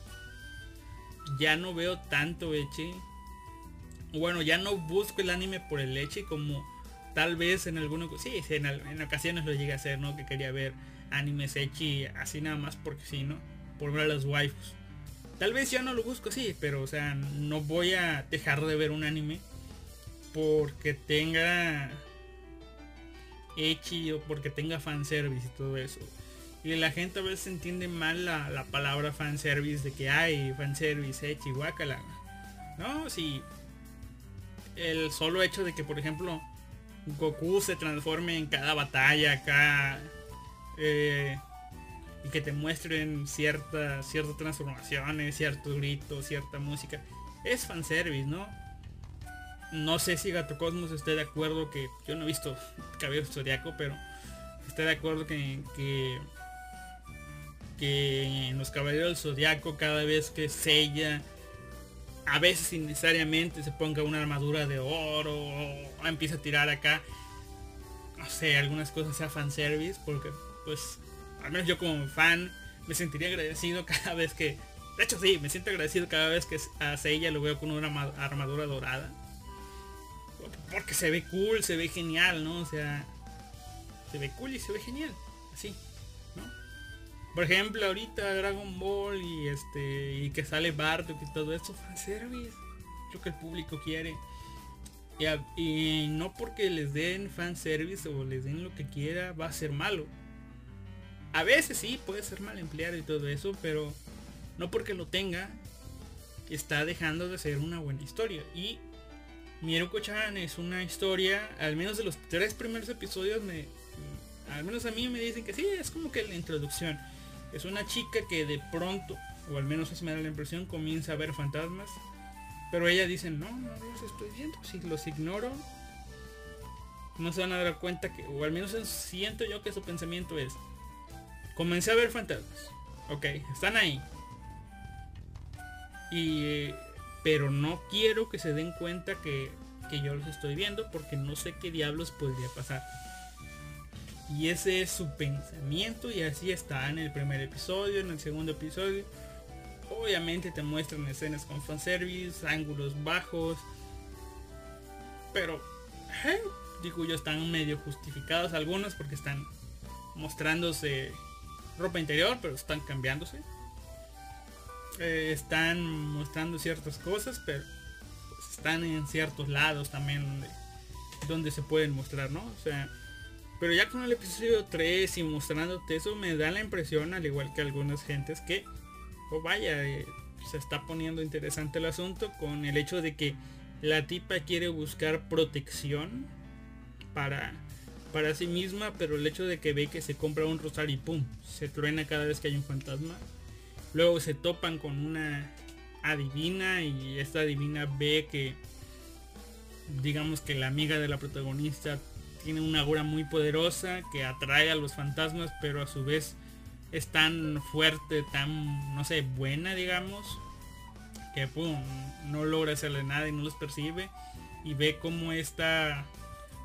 ya no veo tanto Echi. Bueno, ya no busco el anime por el Echi como tal vez en algunos... Sí, en, ocasiones lo llegué a hacer, ¿no? Que quería ver animes Echi así nada más porque sí, ¿no? Por ver a los waifus. Tal vez ya no lo busco así, pero o sea, no voy a dejar de ver un anime porque tenga Echi o porque tenga fanservice y todo eso. Y la gente a veces entiende mal la, la palabra fanservice de que hay fanservice, Echi, guacala. No, si el solo hecho de que por ejemplo Goku se transforme en cada batalla acá eh, y que te muestren ciertas ciertas transformaciones, ciertos gritos, cierta música. Es fanservice, ¿no? No sé si Gato Cosmos esté de acuerdo que yo no he visto Cabello Zodiaco, pero está de acuerdo que, que, que en los Caballeros del Zodiaco cada vez que sella a veces innecesariamente se ponga una armadura de oro o empieza a tirar acá no sé algunas cosas sea fanservice porque pues al menos yo como fan, me sentiría agradecido cada vez que... De hecho sí, me siento agradecido cada vez que a Seiya lo veo con una arma- armadura dorada. Porque se ve cool, se ve genial, ¿no? O sea, se ve cool y se ve genial. Así. Por ejemplo, ahorita Dragon Ball y este y que sale Bardock y todo eso, fanservice. Lo que el público quiere. Y, y no porque les den fanservice o les den lo que quiera va a ser malo. A veces sí, puede ser mal empleado y todo eso, pero no porque lo tenga está dejando de ser una buena historia. Y Mieruko-chan es una historia, al menos de los tres primeros episodios, me, al menos a mí me dicen que sí, es como que la introducción. Es una chica que de pronto, o al menos así me da la impresión, comienza a ver fantasmas. Pero ella dice, no, no los estoy viendo, si los ignoro, no se van a dar cuenta que, o al menos siento yo que su pensamiento es, comencé a ver fantasmas, ok, están ahí. Y, pero no quiero que se den cuenta que, que yo los estoy viendo porque no sé qué diablos podría pasar. Y ese es su pensamiento y así está en el primer episodio, en el segundo episodio. Obviamente te muestran escenas con fanservice, ángulos bajos. Pero, eh, digo yo, están medio justificados algunos porque están mostrándose ropa interior, pero están cambiándose. Eh, están mostrando ciertas cosas, pero pues, están en ciertos lados también donde, donde se pueden mostrar, ¿no? O sea, pero ya con el episodio 3 y mostrándote eso me da la impresión, al igual que algunas gentes, que, oh vaya, eh, se está poniendo interesante el asunto con el hecho de que la tipa quiere buscar protección para, para sí misma, pero el hecho de que ve que se compra un rosario y pum, se truena cada vez que hay un fantasma. Luego se topan con una adivina y esta adivina ve que digamos que la amiga de la protagonista tiene una aura muy poderosa que atrae a los fantasmas, pero a su vez es tan fuerte, tan, no sé, buena, digamos, que pum, no logra hacerle nada y no los percibe. Y ve como esta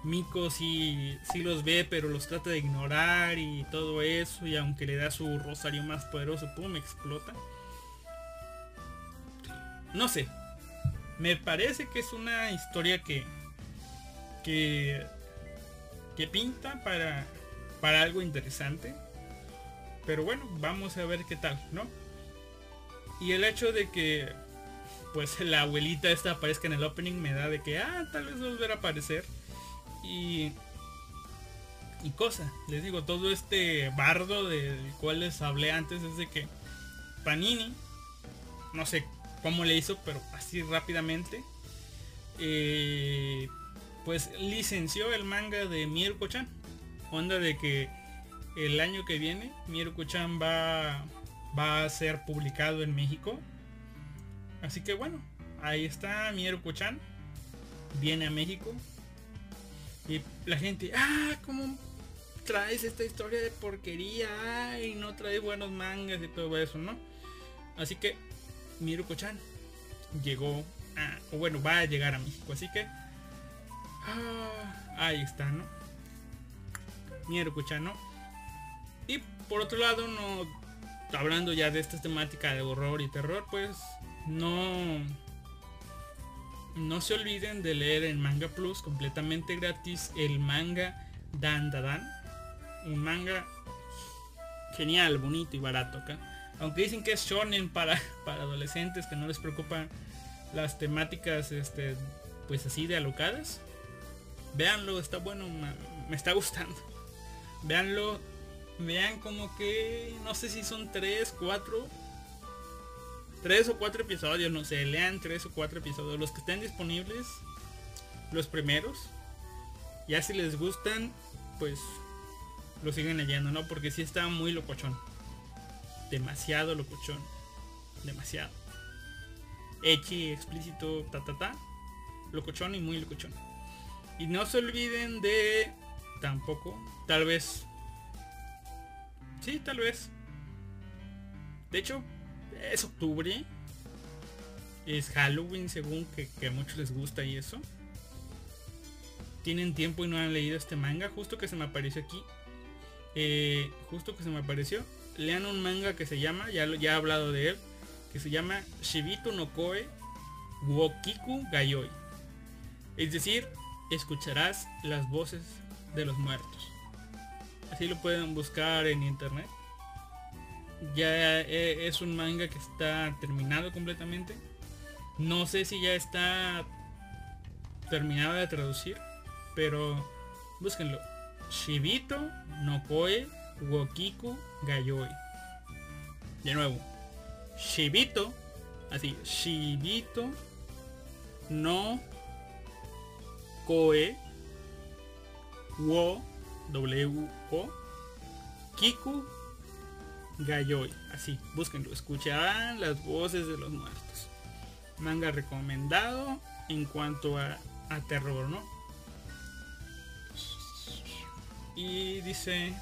Miko sí, sí los ve, pero los trata de ignorar y todo eso. Y aunque le da su rosario más poderoso, pum, explota. No sé. Me parece que es una historia que. que. que pinta para. para algo interesante. Pero bueno, vamos a ver qué tal, ¿no? Y el hecho de que. Pues la abuelita esta aparezca en el opening me da de que, ah, tal vez volver a aparecer. Y. Cosa, les digo, todo este bardo del cual les hablé antes es de que Panini, no sé cómo le hizo, pero así rápidamente, eh, pues licenció el manga de Mieruko-chan. Onda de que el año que viene Mieruko-chan va, va a ser publicado en México. Así que bueno, ahí está Mieruko-chan. Viene a México. Y la gente, ah, ¿cómo traes esta historia de porquería? Y no traes buenos mangas y todo eso, ¿no? Así que Miruko-chan llegó a, o bueno, va a llegar a México. Así que ah, ahí está, ¿no? Miruko-chan, ¿no? Y por otro lado, no hablando ya de esta temática de horror y terror, pues no no se olviden de leer en Manga Plus completamente gratis el manga Dan Da Dan. Un manga genial, bonito y barato acá. Aunque dicen que es shonen para, para adolescentes que no les preocupan las temáticas este pues así de alocadas. Véanlo, está bueno, me, está gustando. Véanlo, vean como que no sé si son 3, 4 tres o cuatro episodios, no sé, lean tres o cuatro episodios, los que estén disponibles, los primeros. Ya si les gustan, pues lo siguen leyendo, ¿no? Porque sí está muy locochón. Demasiado locochón. Demasiado. Echi, explícito, ta ta ta. Locochón y muy locochón. Y no se olviden de tampoco, tal vez. Sí, tal vez. De hecho, es octubre. Es Halloween según que, que, a muchos les gusta y eso. Tienen tiempo y no han leído este manga. Justo que se me apareció aquí. eh, justo que se me apareció, lean un manga que se llama, ya, lo- ya he hablado de él, que se llama Shibito no Koe Wokiku Gayoi. Es decir, escucharás las voces de los muertos. Así lo pueden buscar en internet. Ya eh, es un manga que está terminado completamente. No sé si ya está terminado de traducir, pero búsquenlo. Shibito no Koe Wokiku Gayoi. De nuevo. Shibito, así, Shibito no Koe Wo W O Kiku Gayoi. Así, búsquenlo, escucharán las voces de los muertos. Manga recomendado en cuanto a, a terror, ¿no? Y dice...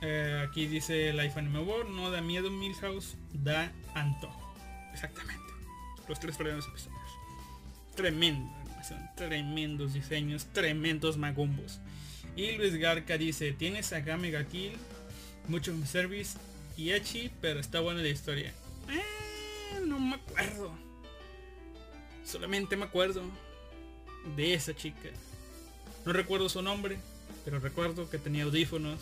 eh, aquí dice Life Anime World, no da miedo Milhouse, da antojo. Exactamente. Los tres primeros episodios. Tremendo animación, tremendos diseños, tremendos magumbos. Y Luis Garca dice, tienes a Gamega Kill, mucho service y Echi, pero está buena la historia. Eh, no me acuerdo. Solamente me acuerdo de esa chica. No recuerdo su nombre, pero recuerdo que tenía audífonos.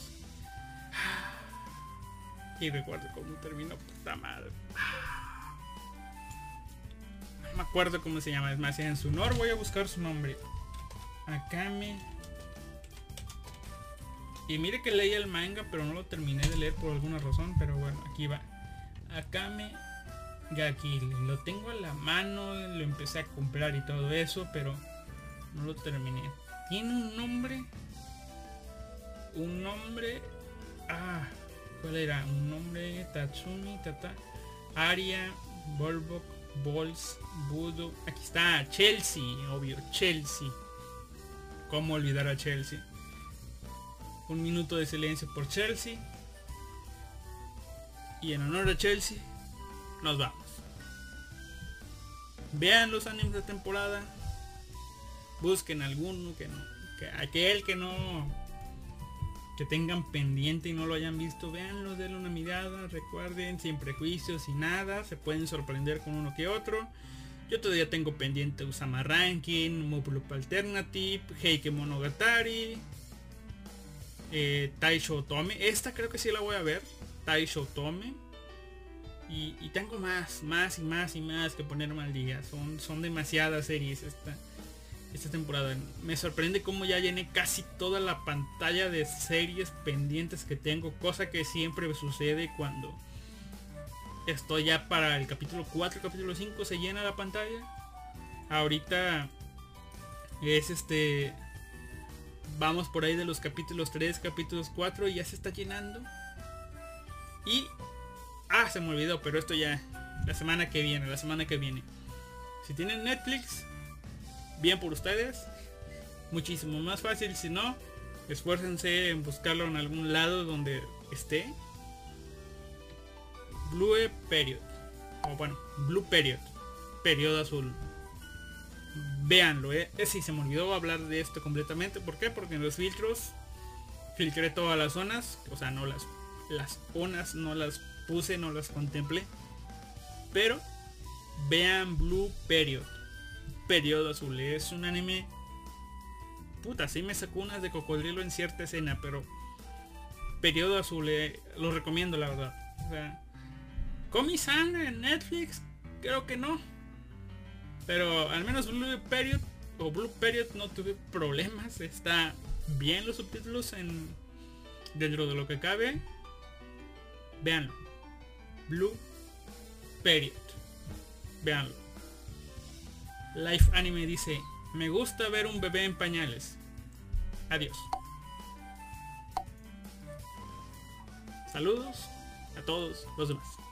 Y recuerdo cómo terminó, puta madre. No me acuerdo cómo se llama, es más, en su honor voy a buscar su nombre. Akame. Y mire que leí el manga, pero no lo terminé de leer por alguna razón, pero bueno, aquí va. Akame Gakil. Lo tengo a la mano, lo empecé a comprar y todo eso, pero no lo terminé. Tiene un nombre. Un nombre. Ah, ¿cuál era? Un nombre. Tatsumi, Tata. Aria, Borbok, Balls, Budo. Aquí está, Chelsea, obvio, Chelsea. ¿Cómo olvidar a Chelsea? Un minuto de silencio por Chelsea. Y en honor a Chelsea, nos vamos. Vean los animes de temporada. Busquen alguno que no. Que aquel que no. Que tengan pendiente y no lo hayan visto. Veanlo, denle una mirada. Recuerden, sin prejuicios y nada. Se pueden sorprender con uno que otro. Yo todavía tengo pendiente Usama Ranking, Mobloop Alternative, Heike Monogatari, eh, Taisho Tome. Esta creo que sí la voy a ver. Taisho Tome. Y, y tengo más, más y más y más que ponerme al día. Son, son demasiadas series esta, esta temporada. Me sorprende cómo ya llené casi toda la pantalla de series pendientes que tengo. Cosa que siempre sucede cuando estoy ya para el capítulo 4, capítulo 5 se llena la pantalla. Ahorita es este... Vamos por ahí de los capítulos 3, capítulos 4 y ya se está llenando. Y... Ah, se me olvidó, pero esto ya... La semana que viene, la semana que viene. Si tienen Netflix, bien por ustedes. Muchísimo más fácil. Si no, esfuércense en buscarlo en algún lado donde esté. Blue Period. O bueno, Blue Period. Periodo azul. Véanlo, eh. Sí, se me olvidó hablar de esto completamente. ¿Por qué? Porque en los filtros filtré todas las zonas. O sea, no las, las zonas no las puse, no las contemplé. Pero vean Blue Period. Periodo azul. Es un anime. Puta, sí me sacó unas de cocodrilo en cierta escena, pero. Periodo azul, eh, lo recomiendo la verdad. O sea, ¿Comi-san en Netflix? Creo que no. Pero al menos Blue Period o Blue Period no tuve problemas. Está bien los subtítulos en dentro de lo que cabe. Veanlo. Blue Period. Veanlo. Life Anime dice, me gusta ver un bebé en pañales. Adiós. Saludos a todos los demás.